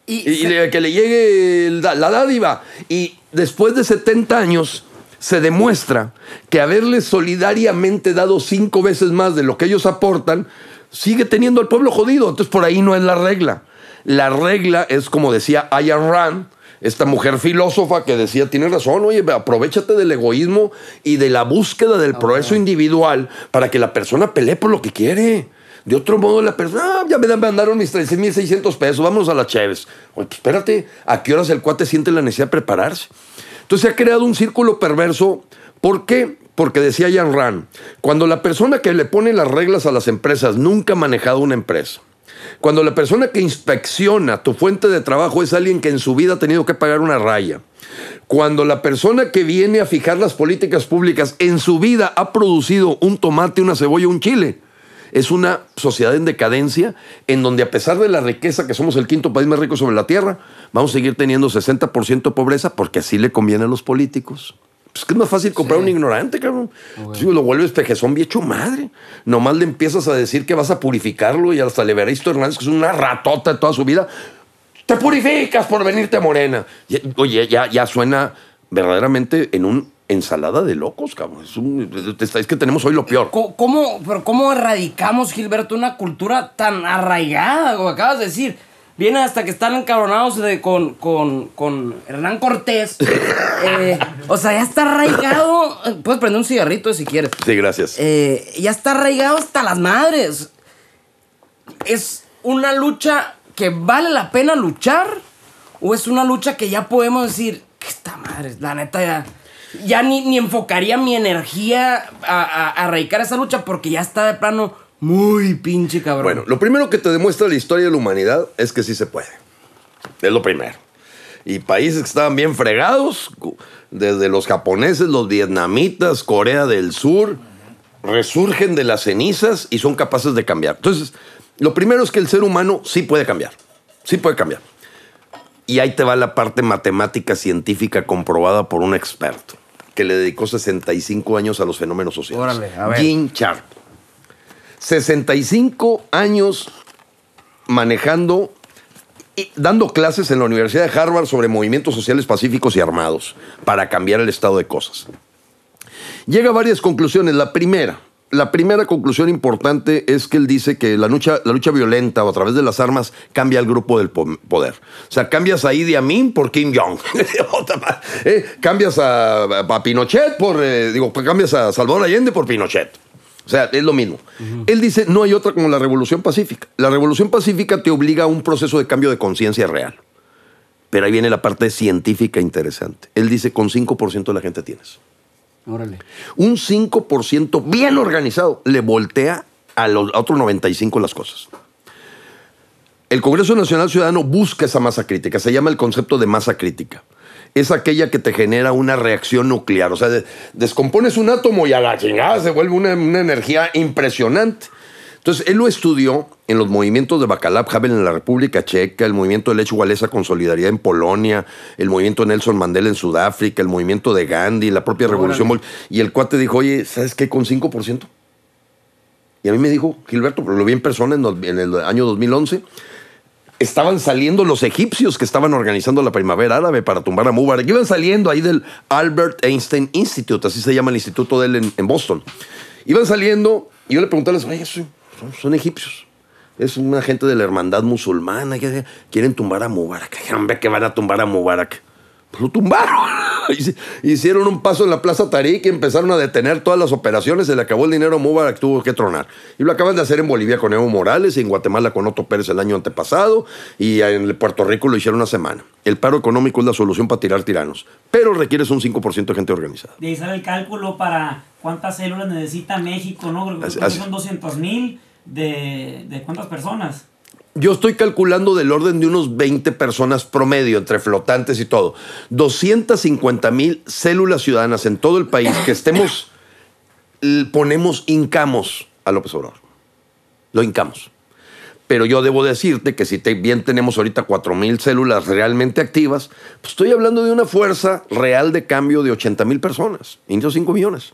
Y, que le llegue la dádiva. Y después de 70 años se demuestra que haberles solidariamente dado cinco veces más de lo que ellos aportan, sigue teniendo al pueblo jodido. Entonces por ahí no es la regla. La regla es como decía Ayan Rand, esta mujer filósofa que decía, tienes razón, oye, aprovechate del egoísmo y de la búsqueda del progreso individual para que la persona pelee por lo que quiere. De otro modo, la persona, ah, ya me dan- me mandaron mis 13.600 pesos, vámonos a las Cheves. Oye, pues espérate, ¿a qué horas el cuate siente la necesidad de prepararse? Entonces se ha creado un círculo perverso. ¿Por qué? Porque decía Jan Rand, cuando la persona que le pone las reglas a las empresas nunca ha manejado una empresa, cuando la persona que inspecciona tu fuente de trabajo es alguien que en su vida ha tenido que pagar una raya, Cuando la persona que viene a fijar las políticas públicas en su vida ha producido un tomate, una cebolla, un chile. Es una sociedad en decadencia en donde a pesar de la riqueza, que somos el quinto país más rico sobre la tierra, vamos a seguir teniendo 60% de pobreza porque así le conviene a los políticos. Pues que es más fácil comprar un ignorante, cabrón. Si lo vuelves pejezón hecho madre. Nomás le empiezas a decir que vas a purificarlo y hasta le veréis Hernández, que es una ratota de toda su vida. Te purificas por venirte a Morena. Oye, ya, ya suena verdaderamente en un ensalada de locos, cabrón. Es, un- es que tenemos hoy lo peor. ¿Cómo, pero ¿Cómo erradicamos, Gilberto, una cultura tan arraigada, como acabas de decir? Viene hasta que están encabronados de- con, con, con Hernán Cortés. Eh, o sea, ya está arraigado. Puedes prender un cigarrito si quieres. Sí, gracias. Eh, ya está arraigado hasta las madres. ¿Es una lucha que vale la pena luchar? ¿O es una lucha que ya podemos decir, que esta madre, la neta ya... Ya ni, ni enfocaría mi energía a, a, a erradicar esa lucha porque ya está de plano muy pinche cabrón. Bueno, lo primero que te demuestra la historia de la humanidad es que sí se puede. Es lo primero. Y países que estaban bien fregados, desde los japoneses, los vietnamitas, Corea del Sur, resurgen de las cenizas y son capaces de cambiar. Entonces, lo primero es que el ser humano sí puede cambiar. Sí puede cambiar. Y ahí te va la parte matemática científica comprobada por un experto que le dedicó 65 años a los fenómenos sociales. Órale, a ver. Gene Sharp. 65 años manejando dando clases en la Universidad de Harvard sobre movimientos sociales pacíficos y armados para cambiar el estado de cosas. Llega a varias conclusiones. La primera, la primera conclusión importante es que él dice que la lucha, la lucha violenta o a través de las armas cambia el grupo del po- poder. O sea, cambias a Idi Amin por Kim Jong. Eh, cambias a, a Pinochet por, eh, digo, cambias a Salvador Allende por Pinochet. O sea, es lo mismo. Él dice, no hay otra como la revolución pacífica. La revolución pacífica te obliga a un proceso de cambio de conciencia real. Pero ahí viene la parte científica interesante. Él dice, con 5% de la gente tienes. Órale. Un 5% bien organizado le voltea a los a otro 95 las cosas. El Congreso Nacional Ciudadano busca esa masa crítica, se llama el concepto de masa crítica. Es aquella que te genera una reacción nuclear, o sea, de- descompones un átomo y a la chingada se vuelve una, una energía impresionante. Entonces, él lo estudió en los movimientos de Bacalab Havel en la República Checa, el movimiento de Lech Walesa con solidaridad en Polonia, el movimiento Nelson Mandela en Sudáfrica, el movimiento de Gandhi, la propia revolución. Y el cuate dijo, oye, ¿sabes qué? Con 5%. Y a mí me dijo, Gilberto, pero lo vi en persona en el año 2011, estaban saliendo los egipcios que estaban organizando la primavera árabe para tumbar a Mubarak. Iban saliendo ahí del Albert Einstein Institute, así se llama el instituto de él en, Boston. Iban saliendo y yo le pregunté a los, oye, son, egipcios. Es una gente de la hermandad musulmana quieren tumbar a Mubarak. Hombre, que van a tumbar a Mubarak. Pues lo tumbaron. Hici- Hicieron un paso en la Plaza Tarik y empezaron a detener todas las operaciones. Se le acabó el dinero a Mubarak, tuvo que tronar. Y lo acaban de hacer en Bolivia con Evo Morales y en Guatemala con Otto Pérez el año antepasado. Y en Puerto Rico lo hicieron una semana. El paro económico es la solución para tirar tiranos. Pero requieres un 5% de gente organizada. De ahí sale el cálculo para cuántas células necesita México, ¿no? Creo que son 200 mil de, de cuántas personas. Yo estoy calculando del orden de unos 20 personas promedio, entre flotantes y todo. 250 mil células ciudadanas en todo el país que estemos, ponemos, hincamos a López Obrador. Lo hincamos. Pero yo debo decirte que si te- bien tenemos ahorita 4 mil células realmente activas, pues estoy hablando de una fuerza real de cambio de 80 mil personas, no 5 millones.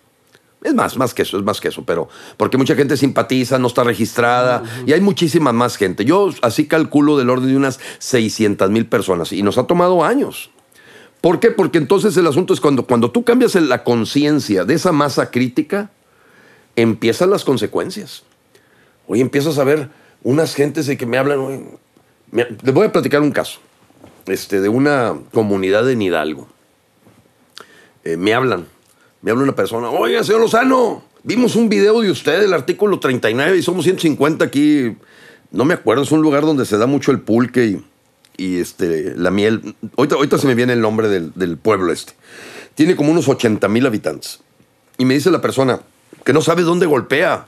Es más, más que eso, es más que eso, pero porque mucha gente simpatiza, no está registrada y hay muchísima más gente. Yo así calculo del orden de unas 600 mil personas y nos ha tomado años. ¿Por qué? Porque entonces el asunto es cuando, cuando tú cambias la conciencia de esa masa crítica, empiezan las consecuencias. Hoy empiezas a ver unas gentes de que me hablan. les voy a platicar un caso este, de una comunidad en Hidalgo. Eh, me hablan, me habla una persona, oiga, señor Lozano, vimos un video de usted, el artículo 39, y somos 150 aquí. No me acuerdo, es un lugar donde se da mucho el pulque y, y, este, la miel. Ahorita, ahorita se me viene el nombre del, del pueblo este. Tiene como unos 80 mil habitantes. Y me dice la persona, que no sabe dónde golpea.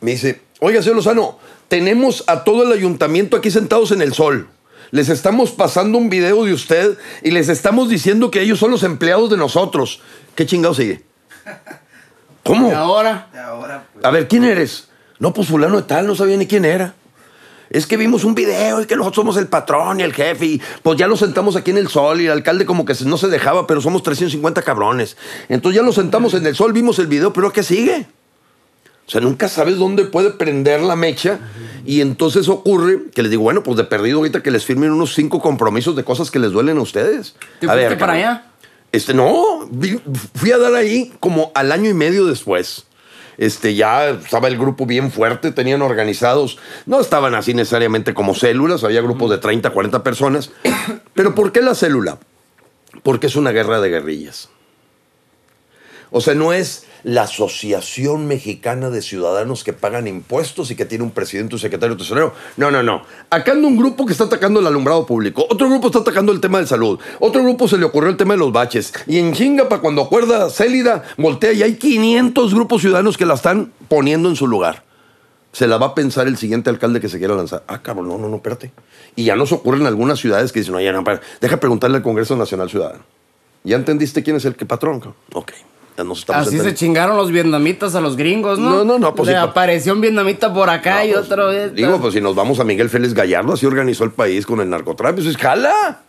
Me dice, oiga, señor Lozano, tenemos a todo el ayuntamiento aquí sentados en el sol. Les estamos pasando un video de usted y les estamos diciendo que ellos son los empleados de nosotros. ¿Qué chingado sigue? ¿Cómo? Y ahora, A ver, ¿quién eres? No, pues fulano de tal, no sabía ni quién era. Es que vimos un video y que nosotros somos el patrón y el jefe y pues ya lo sentamos aquí en el sol y el alcalde como que no se dejaba, pero somos 350 cabrones. Entonces ya lo sentamos en el sol, vimos el video, pero ¿qué sigue? O sea, nunca sabes dónde puede prender la mecha y entonces ocurre que les digo, bueno, pues de perdido ahorita que les firmen unos cinco compromisos de cosas que les duelen a ustedes. ¿te a ver, para cabrón. allá? Este, no, fui a dar ahí como al año y medio después. Este, ya estaba el grupo bien fuerte, tenían organizados, no estaban así necesariamente como células, había grupos de 30, 40 personas. Pero ¿por qué la célula? Porque es una guerra de guerrillas. O sea, no es la Asociación Mexicana de Ciudadanos que pagan impuestos y que tiene un presidente, un secretario tesorero. No, no, no. Acá anda un grupo que está atacando el alumbrado público. Otro grupo está atacando el tema de salud. Otro grupo se le ocurrió el tema de los baches. Y en chinga, para cuando acuerda Célida, voltea y hay 500 grupos ciudadanos que la están poniendo en su lugar. Se la va a pensar el siguiente alcalde que se quiera lanzar. Ah, cabrón, no, no, no, espérate. Y ya nos ocurren algunas ciudades que dicen, oye, no, espérate, deja preguntarle al Congreso Nacional Ciudadano. ¿Ya entendiste quién es el que patrón? Ok. Ya nos estamos Así se chingaron los vietnamitas a los gringos, ¿no? No, no, no, pues Le pues- apareció un vietnamita por acá y pues, otro. Digo, pues si nos vamos a Miguel Félix Gallardo, así organizó el país con el narcotráfico. Eso es jala.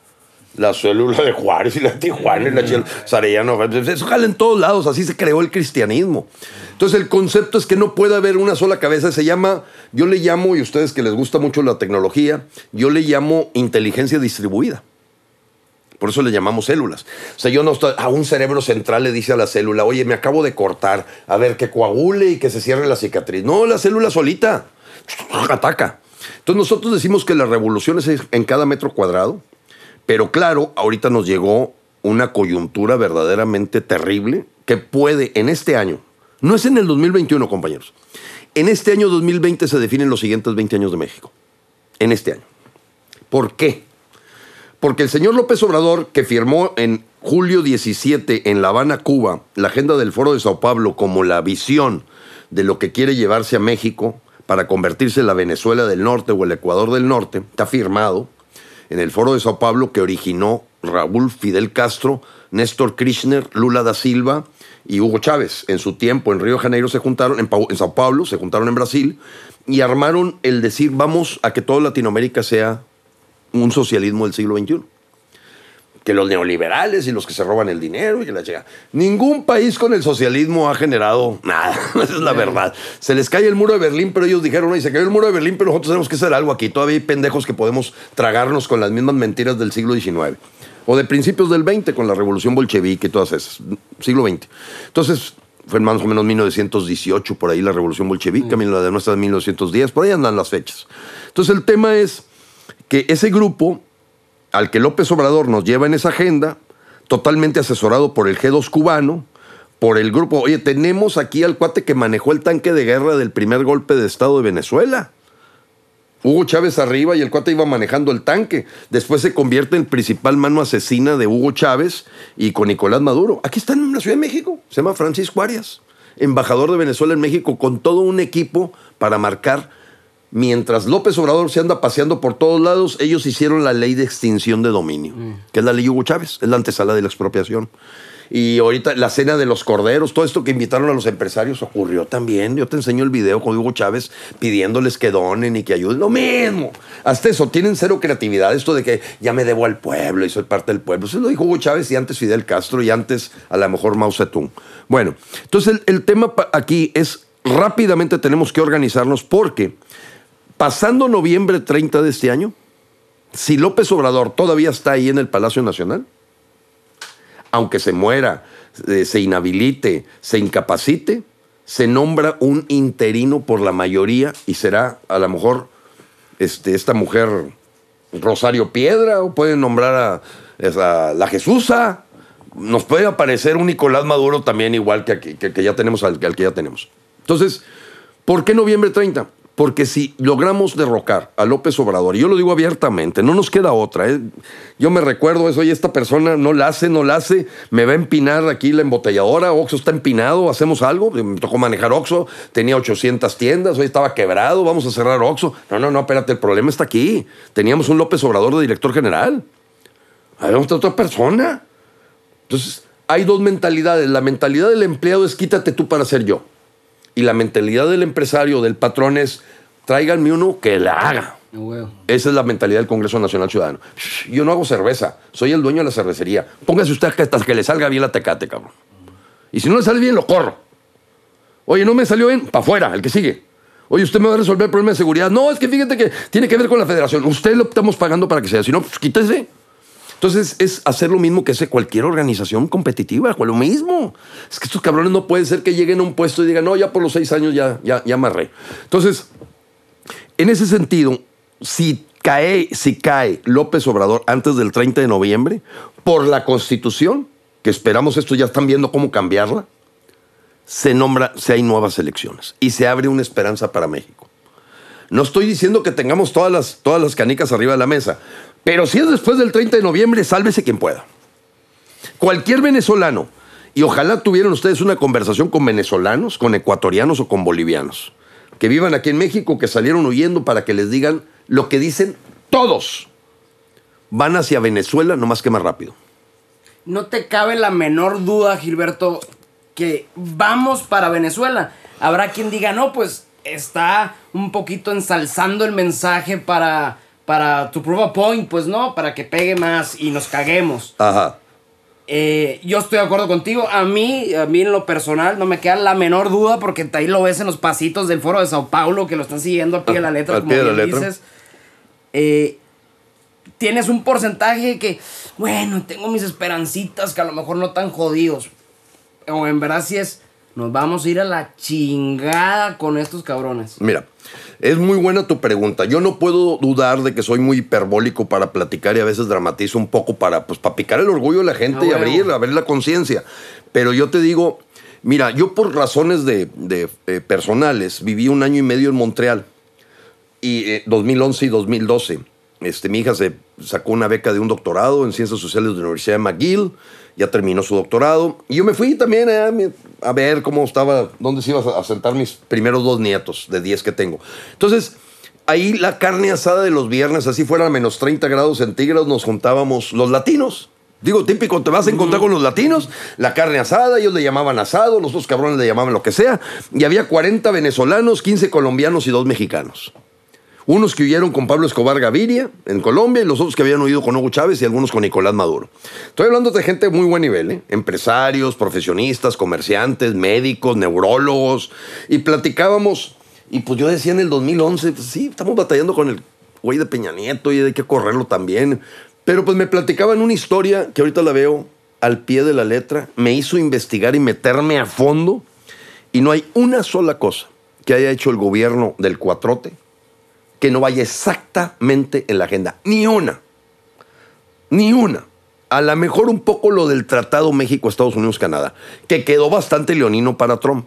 La célula de Juárez y la de Tijuana y la Chile Sarellano. pues, Eso jala en todos lados. Así se creó el cristianismo. Entonces, el concepto es que no puede haber una sola cabeza. Se llama, yo le llamo, y ustedes que les gusta mucho la tecnología, yo le llamo inteligencia distribuida. Por eso le llamamos células. O sea, yo no estoy. A un cerebro central le dice a la célula, oye, me acabo de cortar. A ver, que coagule y que se cierre la cicatriz. No, la célula solita ataca. Entonces, nosotros decimos que la revolución es en cada metro cuadrado. Pero claro, ahorita nos llegó una coyuntura verdaderamente terrible que puede en este año, no es en el 2021, compañeros, en este año 2020 se definen los siguientes 20 años de México. En este año. ¿Por qué? Porque el señor López Obrador, que firmó en julio 17 en La Habana, Cuba, la agenda del Foro de Sao Paulo como la visión de lo que quiere llevarse a México para convertirse en la Venezuela del Norte o el Ecuador del Norte, está firmado en el Foro de Sao Paulo que originó Raúl Fidel Castro, Néstor Kirchner, Lula da Silva y Hugo Chávez. En su tiempo en Río de Janeiro se juntaron, en, Sao Paulo se juntaron en Brasil y armaron el decir vamos a que toda Latinoamérica sea un socialismo del siglo XXI. Que los neoliberales y los que se roban el dinero y que la llega. Ningún país con el socialismo ha generado nada. Esa es la verdad. Se les cae el muro de Berlín, pero ellos dijeron, oye, se cayó el muro de Berlín, pero nosotros tenemos que hacer algo aquí. Todavía hay pendejos que podemos tragarnos con las mismas mentiras del siglo XIX. O de principios del XX, con la revolución bolchevique y todas esas. Siglo XX. Entonces, fue más o menos 1918, por ahí la revolución bolchevique, la de nuestra de 1910, por ahí andan las fechas. Entonces, el tema es que ese grupo al que López Obrador nos lleva en esa agenda, totalmente asesorado por el G2 cubano, por el grupo, oye, tenemos aquí al cuate que manejó el tanque de guerra del primer golpe de Estado de Venezuela. Hugo Chávez arriba y el cuate iba manejando el tanque. Después se convierte en principal mano asesina de Hugo Chávez y con Nicolás Maduro. Aquí está en la Ciudad de México. Se llama Francisco Arias, embajador de Venezuela en México, con todo un equipo para marcar Mientras López Obrador se anda paseando por todos lados, ellos hicieron la ley de extinción de dominio, que es la ley Hugo Chávez, es la antesala de la expropiación. Y ahorita la cena de los corderos, todo esto que invitaron a los empresarios ocurrió también. Yo te enseño el video con Hugo Chávez pidiéndoles que donen y que ayuden. Lo mismo. Hasta eso, tienen cero creatividad. Esto de que ya me debo al pueblo y soy parte del pueblo. Eso lo dijo Hugo Chávez y antes Fidel Castro y antes a lo mejor Mao Zedong. Bueno, entonces el, el tema aquí es rápidamente tenemos que organizarnos porque pasando noviembre 30 de este año, si López Obrador todavía está ahí en el Palacio Nacional, aunque se muera, eh, se inhabilite, se incapacite, se nombra un interino por la mayoría y será a lo mejor este, esta mujer Rosario Piedra o pueden nombrar a, la Jesusa. Nos puede aparecer un Nicolás Maduro también igual que, que ya tenemos al, al que ya tenemos. Entonces, ¿por qué noviembre 30? Porque si logramos derrocar a López Obrador, y yo lo digo abiertamente, no nos queda otra. ¿eh? Yo me recuerdo eso, oye, esta persona no la hace, no la hace, me va a empinar aquí la embotelladora, Oxo está empinado, hacemos algo. Me tocó manejar Oxo, tenía 800 tiendas, hoy estaba quebrado, vamos a cerrar Oxo. No, no, no, espérate, el problema está aquí. Teníamos un López Obrador de director general. Habíamos otra persona. Entonces, hay dos mentalidades. La mentalidad del empleado es quítate tú para ser yo. Y la mentalidad del empresario, del patrón es tráiganme uno que la haga. Esa es la mentalidad del Congreso Nacional Ciudadano. Yo no hago cerveza, soy el dueño de la cervecería. Póngase usted hasta que le salga bien la tecate, cabrón. Y si no le sale bien, lo corro. Oye, no me salió bien, para afuera, el que sigue. Oye, usted me va a resolver el problema de seguridad. No, es que fíjate que tiene que ver con la federación. Usted lo estamos pagando para que sea. Si no, pues quítese. Entonces es hacer lo mismo que hace cualquier organización competitiva, lo mismo. Es que estos cabrones no puede ser que lleguen a un puesto y digan, no, ya por los seis años ya, ya, ya amarré. Entonces, en ese sentido, si cae, si cae López Obrador antes del 30 de noviembre, por la Constitución, que esperamos esto, ya están viendo cómo cambiarla, se nombra si hay nuevas elecciones y se abre una esperanza para México. No estoy diciendo que tengamos todas las, todas las canicas arriba de la mesa, pero si es después del 30 de noviembre, sálvese quien pueda. Cualquier venezolano, y ojalá tuvieran ustedes una conversación con venezolanos, con ecuatorianos o con bolivianos, que vivan aquí en México, que salieron huyendo para que les digan lo que dicen todos. Van hacia Venezuela, no más que más rápido. No te cabe la menor duda, Gilberto, que vamos para Venezuela. Habrá quien diga, no, pues está un poquito ensalzando el mensaje para para tu prueba point, pues no, para que pegue más y nos caguemos. Ajá. Eh, yo estoy de acuerdo contigo. A mí, a mí en lo personal, no me queda la menor duda porque ahí lo ves en los pasitos del foro de Sao Paulo que lo están siguiendo al pie de la letra, al como pie de la letra. dices. Eh, tienes un porcentaje que, bueno, tengo mis esperancitas que a lo mejor no tan jodidos. O en verdad sí es, nos vamos a ir a la chingada con estos cabrones. Mira, es muy buena tu pregunta. Yo no puedo dudar de que soy muy hiperbólico para platicar y a veces dramatizo un poco para, pues, para picar el orgullo de la gente Ah, y huevo. abrir, abrir la conciencia. Pero yo te digo, mira, yo por razones de, de, eh, personales viví un año y medio en Montreal. Y eh, 2011 y 2012. Este, mi hija se sacó una beca de un doctorado en Ciencias Sociales de la Universidad de McGill, ya terminó su doctorado. Y yo me fui también a ver cómo estaba, dónde se iban a sentar mis primeros dos nietos de 10 que tengo. Entonces, ahí la carne asada de los viernes, así fuera a menos 30 grados centígrados, nos juntábamos los latinos. Digo, típico, te vas a encontrar con los latinos, la carne asada, ellos le llamaban asado, los dos cabrones le llamaban lo que sea, y había 40 venezolanos, 15 colombianos y dos mexicanos. Unos que huyeron con Pablo Escobar Gaviria en Colombia y los otros que habían huido con Hugo Chávez y algunos con Nicolás Maduro. Estoy hablando de gente de muy buen nivel, ¿eh? empresarios, profesionistas, comerciantes, médicos, neurólogos, y platicábamos. Y pues yo decía en el 2011, pues sí, estamos batallando con el güey de Peña Nieto y hay que correrlo también. Pero pues me platicaban una historia que ahorita la veo al pie de la letra, me hizo investigar y meterme a fondo, y no hay una sola cosa que haya hecho el gobierno del cuatrote que no vaya exactamente en la agenda. Ni una. Ni una. A lo mejor un poco lo del Tratado México, Estados Unidos, Canadá, que quedó bastante leonino para Trump.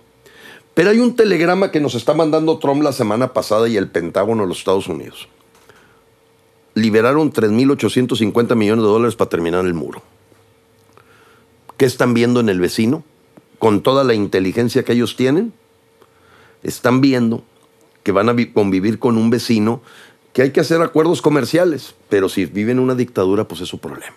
Pero hay un telegrama que nos está mandando Trump la semana pasada y el Pentágono de los Estados Unidos. Liberaron 3.850 millones de dólares para terminar el muro. ¿Qué están viendo en el vecino? Con toda la inteligencia que ellos tienen, están viendo que van a vi- convivir con un vecino que hay que hacer acuerdos comerciales, pero si viven en una dictadura, pues es su problema.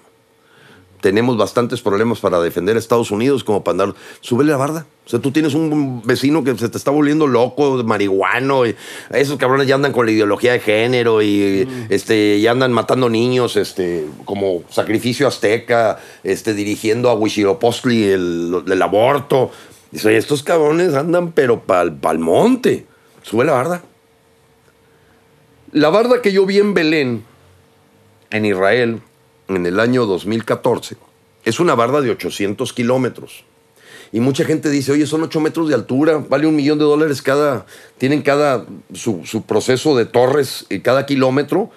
Tenemos bastantes problemas para defender a Estados Unidos como para andar, súbele la barda. O sea, tú tienes un vecino que se te está volviendo loco, marihuano, y esos cabrones ya andan con la ideología de género y este, ya andan matando niños este, como sacrificio azteca, este, dirigiendo a Huitzilopochtli el, el aborto. Dice, "Oye, estos cabrones andan pero pa'l, pa'l monte. Sube la barda. La barda que yo vi en Belén, en Israel, en el año 2014, es una barda de 800 kilómetros. Y mucha gente dice, oye, son 8 metros de altura, vale un millón de dólares cada, tienen cada, su, su proceso de torres y cada kilómetro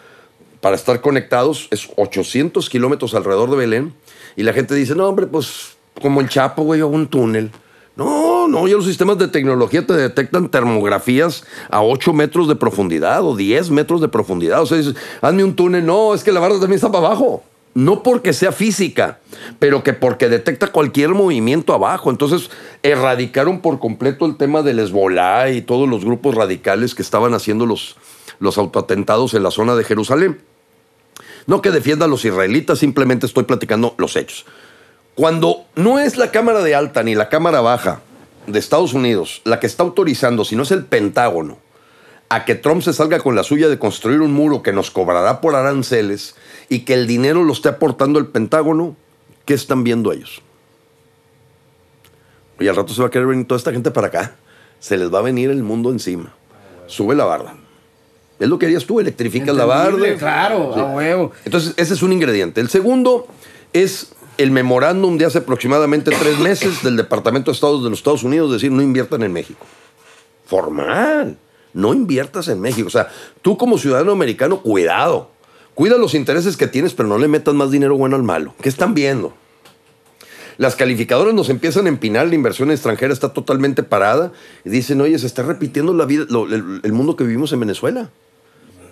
para estar conectados, es 800 kilómetros alrededor de Belén. Y la gente dice, no, hombre, pues como el Chapo, güey, un túnel. No, no, ya los sistemas de tecnología te detectan termografías a 8 metros de profundidad o 10 metros de profundidad. O sea, dices, hazme un túnel. No, es que la barra también está para abajo. No porque sea física, pero que porque detecta cualquier movimiento abajo. Entonces, erradicaron por completo el tema del Hezbollah y todos los grupos radicales que estaban haciendo los, los autoatentados en la zona de Jerusalén. No que defienda a los israelitas, simplemente estoy platicando los hechos. Cuando no es la Cámara de Alta ni la Cámara Baja de Estados Unidos la que está autorizando, sino es el Pentágono, a que Trump se salga con la suya de construir un muro que nos cobrará por aranceles y que el dinero lo esté aportando el Pentágono, ¿qué están viendo ellos? Y al rato se va a querer venir toda esta gente para acá. Se les va a venir el mundo encima. Sube la barda. Es lo que harías tú, electrificas la barda. Claro, Sí. a huevo. Entonces, ese es un ingrediente. El segundo es el memorándum de hace aproximadamente tres meses del Departamento de Estados de los Estados Unidos, decir, no inviertan en México. Formal. No inviertas en México. O sea, tú como ciudadano americano, cuidado. Cuida los intereses que tienes, pero no le metas más dinero bueno al malo. ¿Qué están viendo? Las calificadoras nos empiezan a empinar, la inversión extranjera está totalmente parada y dicen, oye, se está repitiendo la vida, el mundo que vivimos en Venezuela.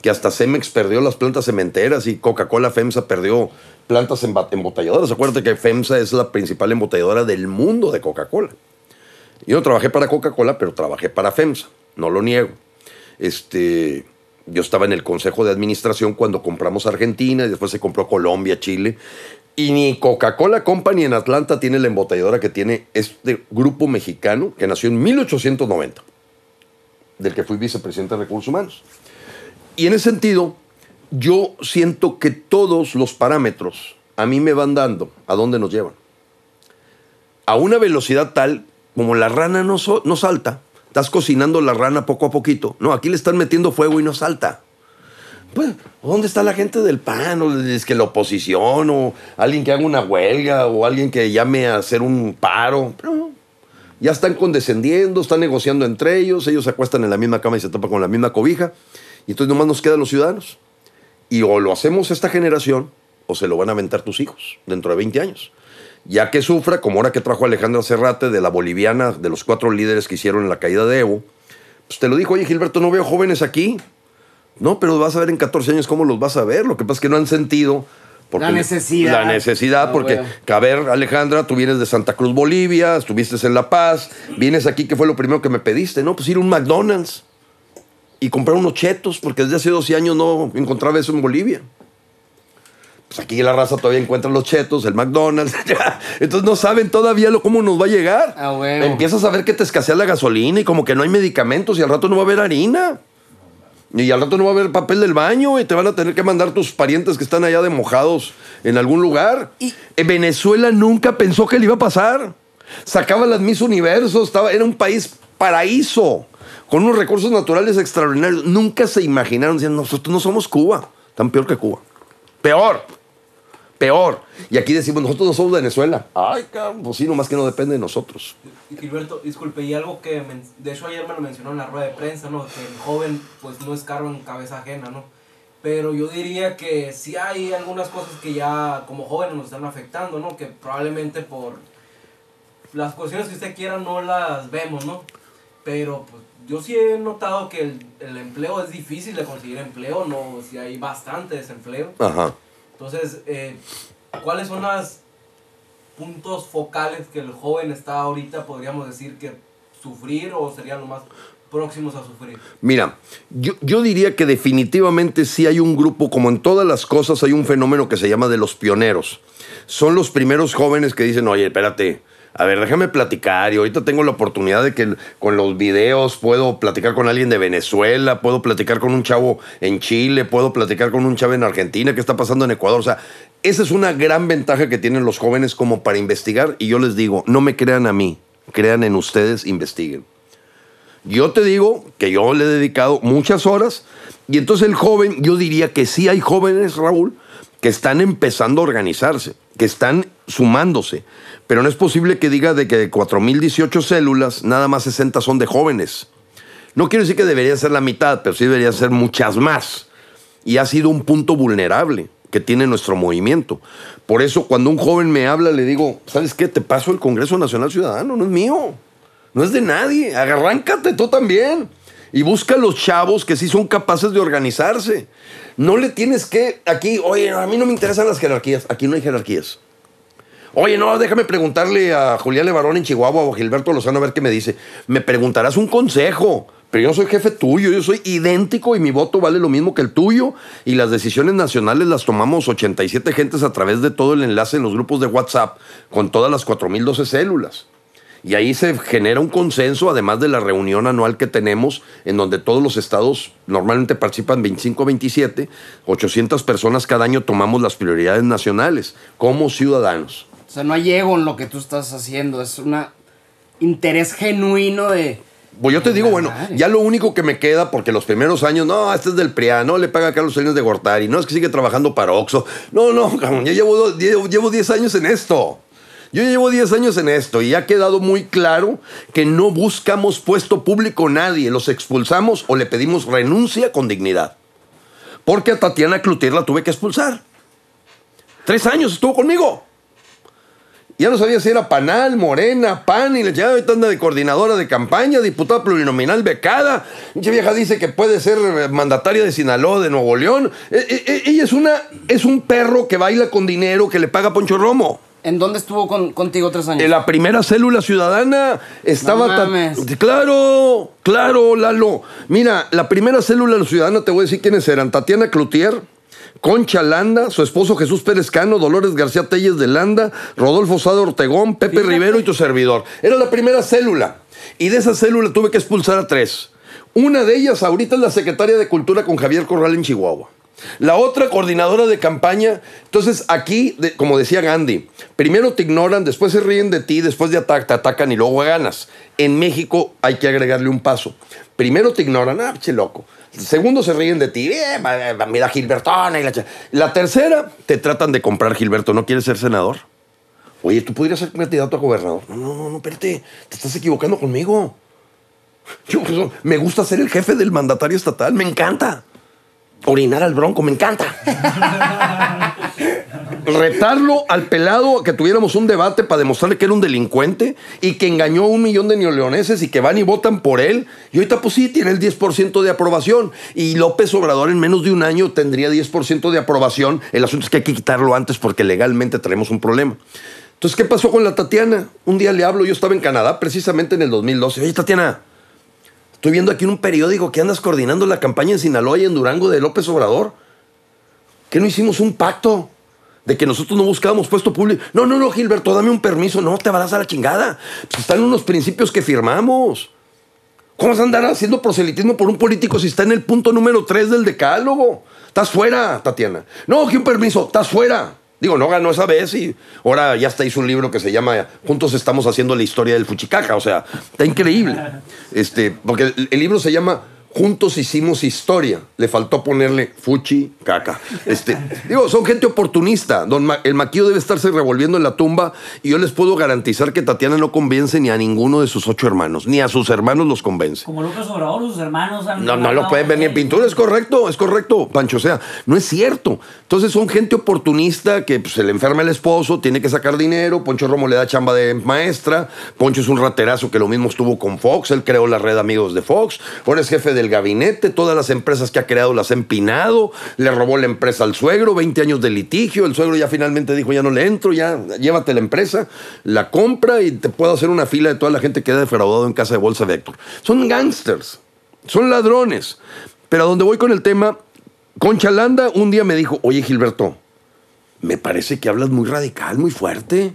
Que hasta Cemex perdió las plantas cementeras y Coca-Cola FEMSA perdió plantas embotelladoras. Acuérdate que FEMSA es la principal embotelladora del mundo de Coca-Cola. Yo trabajé para Coca-Cola, pero trabajé para FEMSA, no lo niego. Este, yo estaba en el consejo de administración cuando compramos Argentina y después se compró Colombia, Chile. Y ni Coca-Cola Company en Atlanta tiene la embotelladora que tiene este grupo mexicano que nació en 1890, del que fui vicepresidente de Recursos Humanos. Y en ese sentido, yo siento que todos los parámetros a mí me van dando a dónde nos llevan. A una velocidad tal como la rana no, so- no salta. Estás cocinando la rana poco a poquito. No, aquí le están metiendo fuego y no salta. Pues, ¿dónde está la gente del PAN? O es que la oposición, o alguien que haga una huelga, o alguien que llame a hacer un paro. Ya están condescendiendo, están negociando entre ellos, ellos se acuestan en la misma cama y se tapan con la misma cobija. Y entonces nomás nos quedan los ciudadanos. Y o lo hacemos esta generación, o se lo van a aventar tus hijos dentro de 20 años. Ya que sufra, como ahora que trajo Alejandra Cerrate de la boliviana, de los cuatro líderes que hicieron la caída de Evo, pues te lo dijo, oye Gilberto, no veo jóvenes aquí. No, pero vas a ver en 14 años cómo los vas a ver. Lo que pasa es que no han sentido. La necesidad. La necesidad, porque, bueno. que, a ver, Alejandra, tú vienes de Santa Cruz, Bolivia, estuviste en La Paz, vienes aquí, ¿qué fue lo primero que me pediste? No, pues ir a un McDonald's y comprar unos chetos, porque desde hace 12 años no encontraba eso en Bolivia. Pues aquí la raza todavía encuentra los chetos, el McDonald's. ya. Entonces no saben todavía lo, cómo nos va a llegar. Ah, huevo. Empiezas a ver que te escasea la gasolina y como que no hay medicamentos y al rato no va a haber harina. Y al rato no va a haber papel del baño y te van a tener que mandar tus parientes que están allá de mojados en algún lugar. Y Venezuela nunca pensó que le iba a pasar. Sacaba las Miss Universos, estaba, era un país paraíso, con unos recursos naturales extraordinarios. Nunca se imaginaron, decían, nosotros no somos Cuba, tan peor que Cuba. Peor, peor. Y aquí decimos, nosotros no somos Venezuela. Ay, cabrón, pues sí, nomás que no depende de nosotros. Gilberto, disculpe, y algo que, de hecho ayer me lo mencionó en la rueda de prensa, ¿no? Que el joven pues no es cargo en cabeza ajena, ¿no? Pero yo diría que sí hay algunas cosas que ya como jóvenes nos están afectando, ¿no? Que probablemente por las cuestiones que usted quiera no las vemos, ¿no? Pero pues yo sí he notado que el, el empleo es difícil de conseguir empleo, ¿no? Si hay bastante desempleo. Ajá. Entonces, eh, ¿cuáles son los puntos focales que el joven está ahorita, podríamos decir, que sufrir o serían los más próximos a sufrir? Mira, yo, yo diría que definitivamente sí hay un grupo, como en todas las cosas, hay un fenómeno que se llama de los pioneros. Son los primeros jóvenes que dicen, oye, espérate, a ver, déjame platicar. Y ahorita tengo la oportunidad de que con los videos puedo platicar con alguien de Venezuela, puedo platicar con un chavo en Chile, puedo platicar con un chavo en Argentina, qué está pasando en Ecuador. O sea, esa es una gran ventaja que tienen los jóvenes como para investigar. Y yo les digo, no me crean a mí, crean en ustedes, investiguen. Yo te digo que yo le he dedicado muchas horas y entonces el joven, yo diría que sí hay jóvenes, Raúl, que están empezando a organizarse, que están sumándose, pero no es posible que diga de que de 4.018 células, nada más 60 son de jóvenes. No quiero decir que debería ser la mitad, pero sí debería ser muchas más. Y ha sido un punto vulnerable que tiene nuestro movimiento. Por eso cuando un joven me habla, le digo, ¿sabes qué? Te paso el Congreso Nacional Ciudadano, no es mío. No es de nadie. Arráncate tú también. Y busca a los chavos que sí son capaces de organizarse. No le tienes que aquí, oye, a mí no me interesan las jerarquías. Aquí no hay jerarquías. Oye, no, déjame preguntarle a Julián Levarón en Chihuahua o a Gilberto Lozano a ver qué me dice. Me preguntarás un consejo, pero yo soy jefe tuyo, yo soy idéntico y mi voto vale lo mismo que el tuyo. Y las decisiones nacionales las tomamos 87 gentes a través de todo el enlace en los grupos de WhatsApp con todas las 4012 células. Y ahí se genera un consenso, además de la reunión anual que tenemos, en donde todos los estados normalmente participan 25 27, 800 personas cada año tomamos las prioridades nacionales como ciudadanos. O sea, no hay ego en lo que tú estás haciendo, es un interés genuino de... Pues yo te digo, bueno, ya lo único que me queda, porque los primeros años, no, este es del PRIA, no le paga a Carlos Salinas de Gortari, no es que sigue trabajando para Oxxo. No, no, ya llevo, do- llevo, llevo 10 años en esto. Yo llevo 10 años en esto y ha quedado muy claro que no buscamos puesto público nadie, los expulsamos o le pedimos renuncia con dignidad. Porque a Tatiana Cloutier la tuve que expulsar. Tres años estuvo conmigo. Ya no sabía si era Panal, Morena, PAN, y le anda de coordinadora de campaña, diputada plurinominal becada. Pinche vieja dice que puede ser eh, mandataria de Sinaloa, de Nuevo León. Eh, eh, eh, ella es, una, es un perro que baila con dinero que le paga Poncho Romo. ¿En dónde estuvo con- contigo tres años? En la primera célula ciudadana estaba... No mames. Claro, claro, Lalo. Mira, la primera célula ciudadana, te voy a decir quiénes eran. Tatiana Cloutier, Concha Landa, su esposo Jesús Pérez Cano, Dolores García Telles de Landa, Rodolfo Sado Ortegón, Pepe Fíjate. Rivero y tu servidor. Era la primera célula. Y de esa célula tuve que expulsar a tres. Una de ellas ahorita es la secretaria de Cultura con Javier Corral en Chihuahua. La otra coordinadora de campaña. Entonces aquí, como decía Gandhi, primero te ignoran, después se ríen de ti, después te atacan y luego ganas. En México hay que agregarle un paso. Primero te ignoran, ah, che loco. Segundo se ríen de ti, eh, va- mira Gilbertona y la, tercera te tratan de comprar Gilberto, ¿no quieres ser senador? Oye, tú podrías ser candidato a gobernador. No, no, no, no, espérate, te estás equivocando conmigo. Pues, me gusta ser el jefe del mandatario estatal, me encanta. Orinar al bronco, me encanta. Retarlo al pelado que tuviéramos un debate para demostrarle que era un delincuente y que engañó a un millón de neoleoneses y que van y votan por él. Y ahorita, pues sí, tiene el 10% de aprobación. Y López Obrador en menos de un año tendría 10% de aprobación. El asunto es que hay que quitarlo antes porque legalmente tenemos un problema. Entonces, ¿qué pasó con la Tatiana? Un día le hablo, yo estaba en Canadá precisamente en el 2012. Oye, Tatiana, Estoy viendo aquí en un periódico que andas coordinando la campaña en Sinaloa y en Durango de López Obrador. ¿Que no hicimos un pacto? De que nosotros no buscábamos puesto público. No, no, no, Gilberto, dame un permiso. No, te vas a la chingada. Pues están unos principios que firmamos. ¿Cómo vas a andar haciendo proselitismo por un político si está en el punto número 3 del decálogo? Estás fuera, Tatiana. No, que un permiso, estás fuera. Digo, no ganó esa vez y ahora ya está hizo un libro que se llama Juntos estamos haciendo la historia del Fuchicaca. O sea, está increíble. Este, porque el, el libro se llama Juntos hicimos historia. Le faltó ponerle Fuchi Caca. Este, digo, son gente oportunista. Don Ma- el maquillo debe estarse revolviendo en la tumba y yo les puedo garantizar que Tatiana no convence ni a ninguno de sus ocho hermanos, ni a sus hermanos los convence. Como Lucas Obrador, sus hermanos. han No, no lo pueden ver ni en pintura, es correcto, es correcto, Pancho. O sea, no es cierto. Entonces son gente oportunista que pues, se le enferma el esposo, tiene que sacar dinero. Poncho Romo le da chamba de maestra. Poncho es un raterazo que lo mismo estuvo con Fox. Él creó la red Amigos de Fox. Ahora es jefe del gabinete. Todas las empresas que ha creado las ha empinado. Le robó la empresa al suegro, 20 años de litigio. El suegro ya finalmente dijo: Ya no le entro, ya llévate la empresa, la compra y te puedo hacer una fila de toda la gente que ha defraudado en casa de bolsa de Héctor. Son gangsters. Son ladrones. Pero a donde voy con el tema, Concha Landa un día me dijo, oye Gilberto, me parece que hablas muy radical, muy fuerte.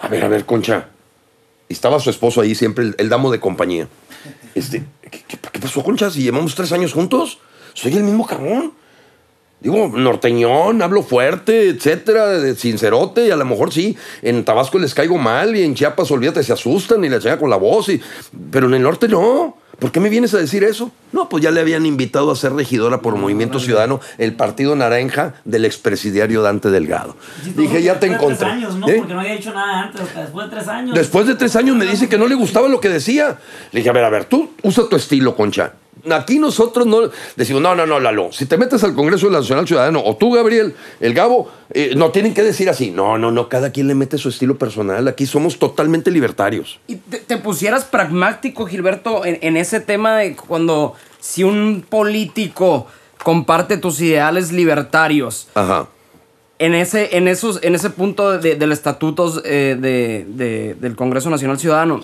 A ver, a ver, Concha. Estaba su esposo ahí, siempre el, el damo de compañía. Este, ¿qué, pasó, Concha? Si llevamos tres años juntos, soy el mismo cabrón. Digo, norteñón, hablo fuerte, etcétera, sincerote, y a lo mejor sí, en Tabasco les caigo mal y en Chiapas, olvídate, se asustan y la llega con la voz, y, pero en el norte no. ¿Por qué me vienes a decir eso? No, pues ya le habían invitado a ser regidora por Movimiento Ciudadano, el partido naranja del expresidiario Dante Delgado. Sí, Dije, ya te después de tres encontré. años, ¿no? ¿Eh? Porque no había dicho nada antes, después de tres años. Después de tres años me dice que no le gustaba lo que decía. Le dije, a ver, a ver, tú usa tu estilo, Concha. Aquí nosotros no decimos, no, no, no, Lalo, si te metes al Congreso Nacional Ciudadano o tú, Gabriel, el Gabo, eh, no tienen que decir así. No, no, no, cada quien le mete su estilo personal. Aquí somos totalmente libertarios. Y te, te pusieras pragmático, Gilberto, en, en ese tema de cuando si un político comparte tus ideales libertarios, Ajá. en ese, en esos, en ese punto de- del estatutos eh, de- de- del Congreso Nacional Ciudadano,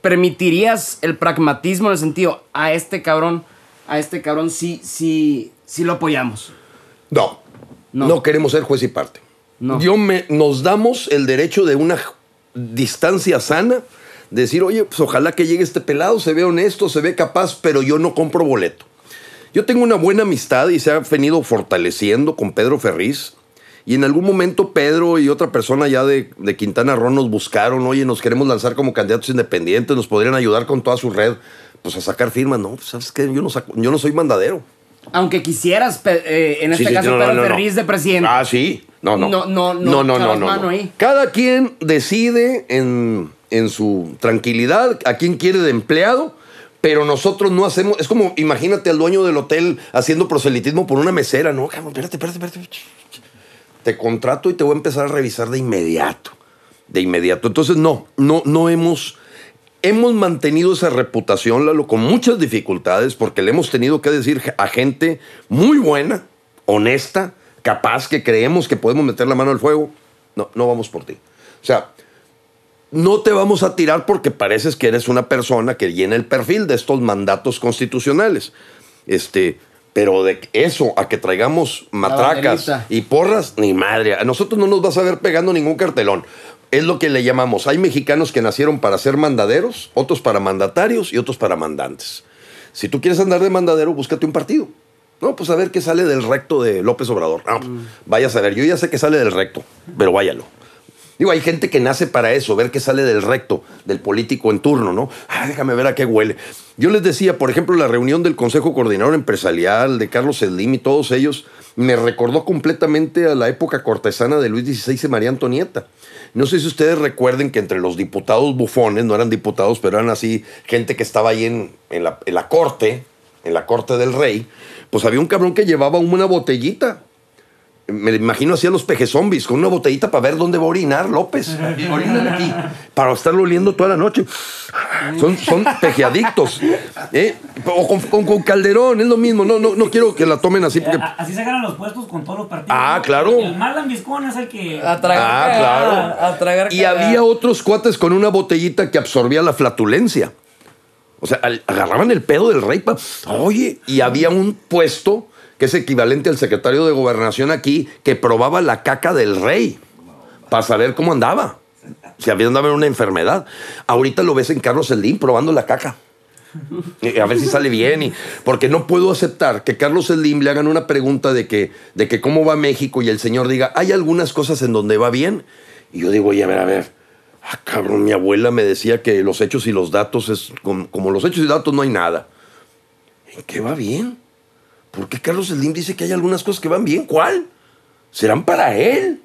¿permitirías el pragmatismo en el sentido a este cabrón, a este cabrón sí, sí, sí lo apoyamos? No, No. no, queremos ser juez y parte. No. Yo me, nos damos el derecho de una distancia sana, de decir, oye, pues ojalá que llegue este pelado, se ve honesto, se ve capaz, pero yo no compro boleto. Yo tengo una buena amistad y se ha venido fortaleciendo con Pedro Ferriz. Y en algún momento Pedro y otra persona ya de, de Quintana Roo nos buscaron, oye, nos queremos lanzar como candidatos independientes, nos podrían ayudar con toda su red, pues a sacar firmas. No, pues, ¿sabes qué? Yo no, saco- yo no soy mandadero. Aunque quisieras, eh, en este Sí, sí, caso, no, Pedro no, no. Ferriz de presidente. Ah, sí. No, no. No, no, no, No, no. Cada quien decide en, en su tranquilidad a quién quiere de empleado, pero nosotros no hacemos. Es como, imagínate al dueño del hotel haciendo proselitismo por una mesera. No, espérate, espérate, espérate. Te contrato y te voy a empezar a revisar de inmediato. De inmediato. Entonces, no, no, no hemos. Hemos mantenido esa reputación, Lalo, con muchas dificultades, porque le hemos tenido que decir a gente muy buena, honesta, capaz, que creemos que podemos meter la mano al fuego. No, no vamos por ti. O sea, no te vamos a tirar porque pareces que eres una persona que llena el perfil de estos mandatos constitucionales. Este, pero de eso a que traigamos matracas y porras, ni madre. A nosotros no nos vas a ver pegando ningún cartelón. Es lo que le llamamos. Hay mexicanos que nacieron para ser mandaderos, otros para mandatarios y otros para mandantes. Si tú quieres andar de mandadero, búscate un partido. No, pues a ver qué sale del recto de López Obrador. No, pues, vaya a saber. Yo ya sé que sale del recto, pero váyalo. Digo, hay gente que nace para eso, ver qué sale del recto, del político en turno, ¿no? Ah, déjame ver a qué huele. Yo les decía, por ejemplo, la reunión del Consejo Coordinador Empresarial, de Carlos Slim y todos ellos, me recordó completamente a la época cortesana de Luis XVI y María Antonieta. No sé si ustedes recuerden que entre los diputados bufones, no eran diputados, pero eran así, gente que estaba ahí en, la corte, en la corte del rey, pues había un cabrón que llevaba una botellita me imagino así a los peje zombies con una botellita para ver dónde va a orinar López. Orínale aquí. Para estarlo oliendo toda la noche. Son, son pejeadictos. ¿eh? O con, con- con Calderón, es lo mismo. No, no, no quiero que la tomen así porque. A- Así se ganan los puestos con todos los partidos. Ah, claro. El mal lambiscón es el que. A tragar Ah, claro. A tragar Y había otros cuates con una botellita que absorbía la flatulencia. O sea, agarraban el pedo del rey. pa- Oye, y había un puesto que es equivalente al secretario de gobernación aquí que probaba la caca del rey para saber cómo andaba. Si había andado en una enfermedad. Ahorita lo ves en Carlos Slim probando la caca. A ver si sale bien. Y, porque no puedo aceptar que Carlos Slim le hagan una pregunta de que, de que cómo va México y el señor diga, hay algunas cosas en donde va bien. Y yo digo, oye, a ver, a ver. Ah, cabrón, mi abuela me decía que los hechos y los datos es como, como los hechos y datos no hay nada. ¿En qué va bien? ¿Por qué Carlos Slim dice que hay algunas cosas que van bien? ¿Cuál? Serán para él.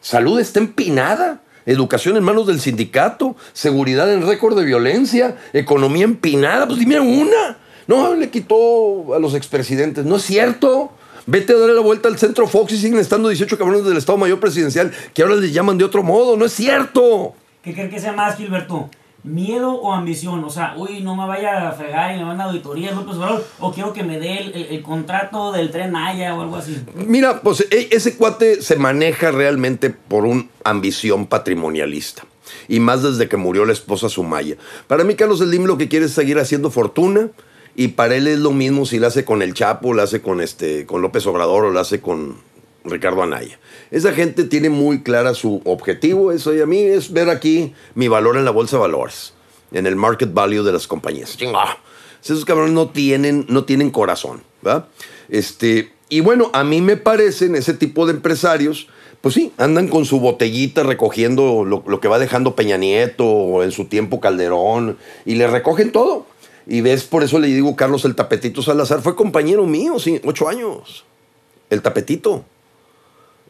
Salud está empinada. Educación en manos del sindicato. Seguridad en récord de violencia. Economía empinada. Pues dime una. No, le quitó a los expresidentes. No es cierto. Vete a darle la vuelta al centro Fox y siguen estando 18 cabrones del Estado Mayor Presidencial que ahora les llaman de otro modo. No es cierto. ¿Qué creen que sea más, Gilberto? ¿Miedo o ambición? O sea, uy, no me vaya a fregar y me van a auditoría López Obrador. O quiero que me dé el, el- contrato del tren Maya o algo así. Mira, pues e- ese cuate se maneja realmente por una ambición patrimonialista. Y más desde que murió la esposa Sumaya. Para mí, Carlos Slim lo que quiere es seguir haciendo fortuna. Y para él es lo mismo si la hace con el Chapo, la hace con, este, con López Obrador o la hace con Ricardo Anaya. Esa gente tiene muy clara su objetivo. Eso y a mí es ver aquí mi valor en la bolsa de valores. En el market value de las compañías. Esos cabrones no tienen, no tienen corazón. ¿verdad? Este, y bueno, a mí me parecen ese tipo de empresarios, pues sí, andan con su botellita recogiendo lo, lo que va dejando Peña Nieto o en su tiempo Calderón y le recogen todo. Y ves, por eso le digo, Carlos el Tapetito Salazar fue compañero mío, sí, ocho años. El Tapetito.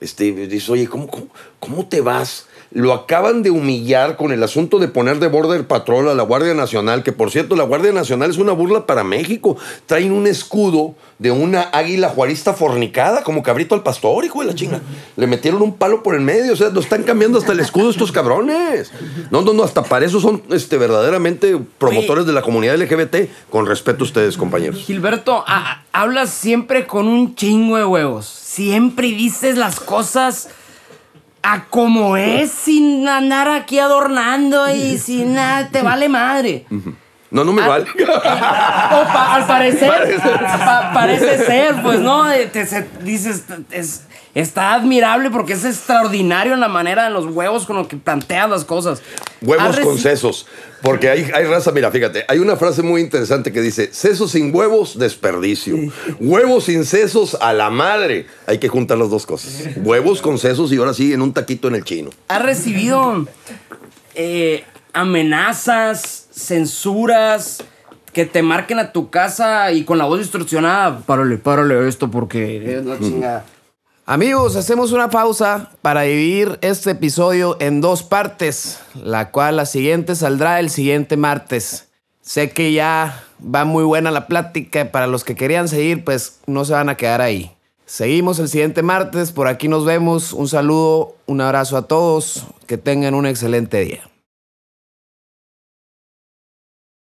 Este, dice, oye, ¿cómo, cómo, cómo te vas lo acaban de humillar con el asunto de poner de border patrol a la Guardia Nacional, que por cierto, la Guardia Nacional es una burla para México. Traen un escudo de una águila juarista fornicada, como cabrito al pastor, hijo de la chinga. Le metieron un palo por el medio, o sea, lo están cambiando hasta el escudo estos cabrones. No, no, no, hasta para eso son este, verdaderamente promotores de la comunidad LGBT. Con respeto a ustedes, compañeros. Gilberto, hablas siempre con un chingo de huevos. Siempre dices las cosas a como es, sin andar aquí adornando y sin nada, te vale madre. No, no me vale. O pa- al parecer, Parece. pa- parece ser, pues no, te- se- dices, es, está admirable porque es extraordinario en la manera de los huevos con los que planteas las cosas. Huevos con sesos. Porque hay, hay raza, mira, fíjate, hay una frase muy interesante que dice, sesos sin huevos, desperdicio. Huevos sin sesos, a la madre. Hay que juntar las dos cosas. Huevos con sesos y ahora sí, en un taquito en el chino. has recibido eh, amenazas, censuras, que te marquen a tu casa y con la voz distorsionada. Párale, párale esto porque es la chingada. Amigos, hacemos una pausa para dividir este episodio en dos partes, la cual la siguiente saldrá el siguiente martes. Sé que ya va muy buena la plática, para los que querían seguir, pues no se van a quedar ahí. Seguimos el siguiente martes, por aquí nos vemos, un saludo, un abrazo a todos, que tengan un excelente día.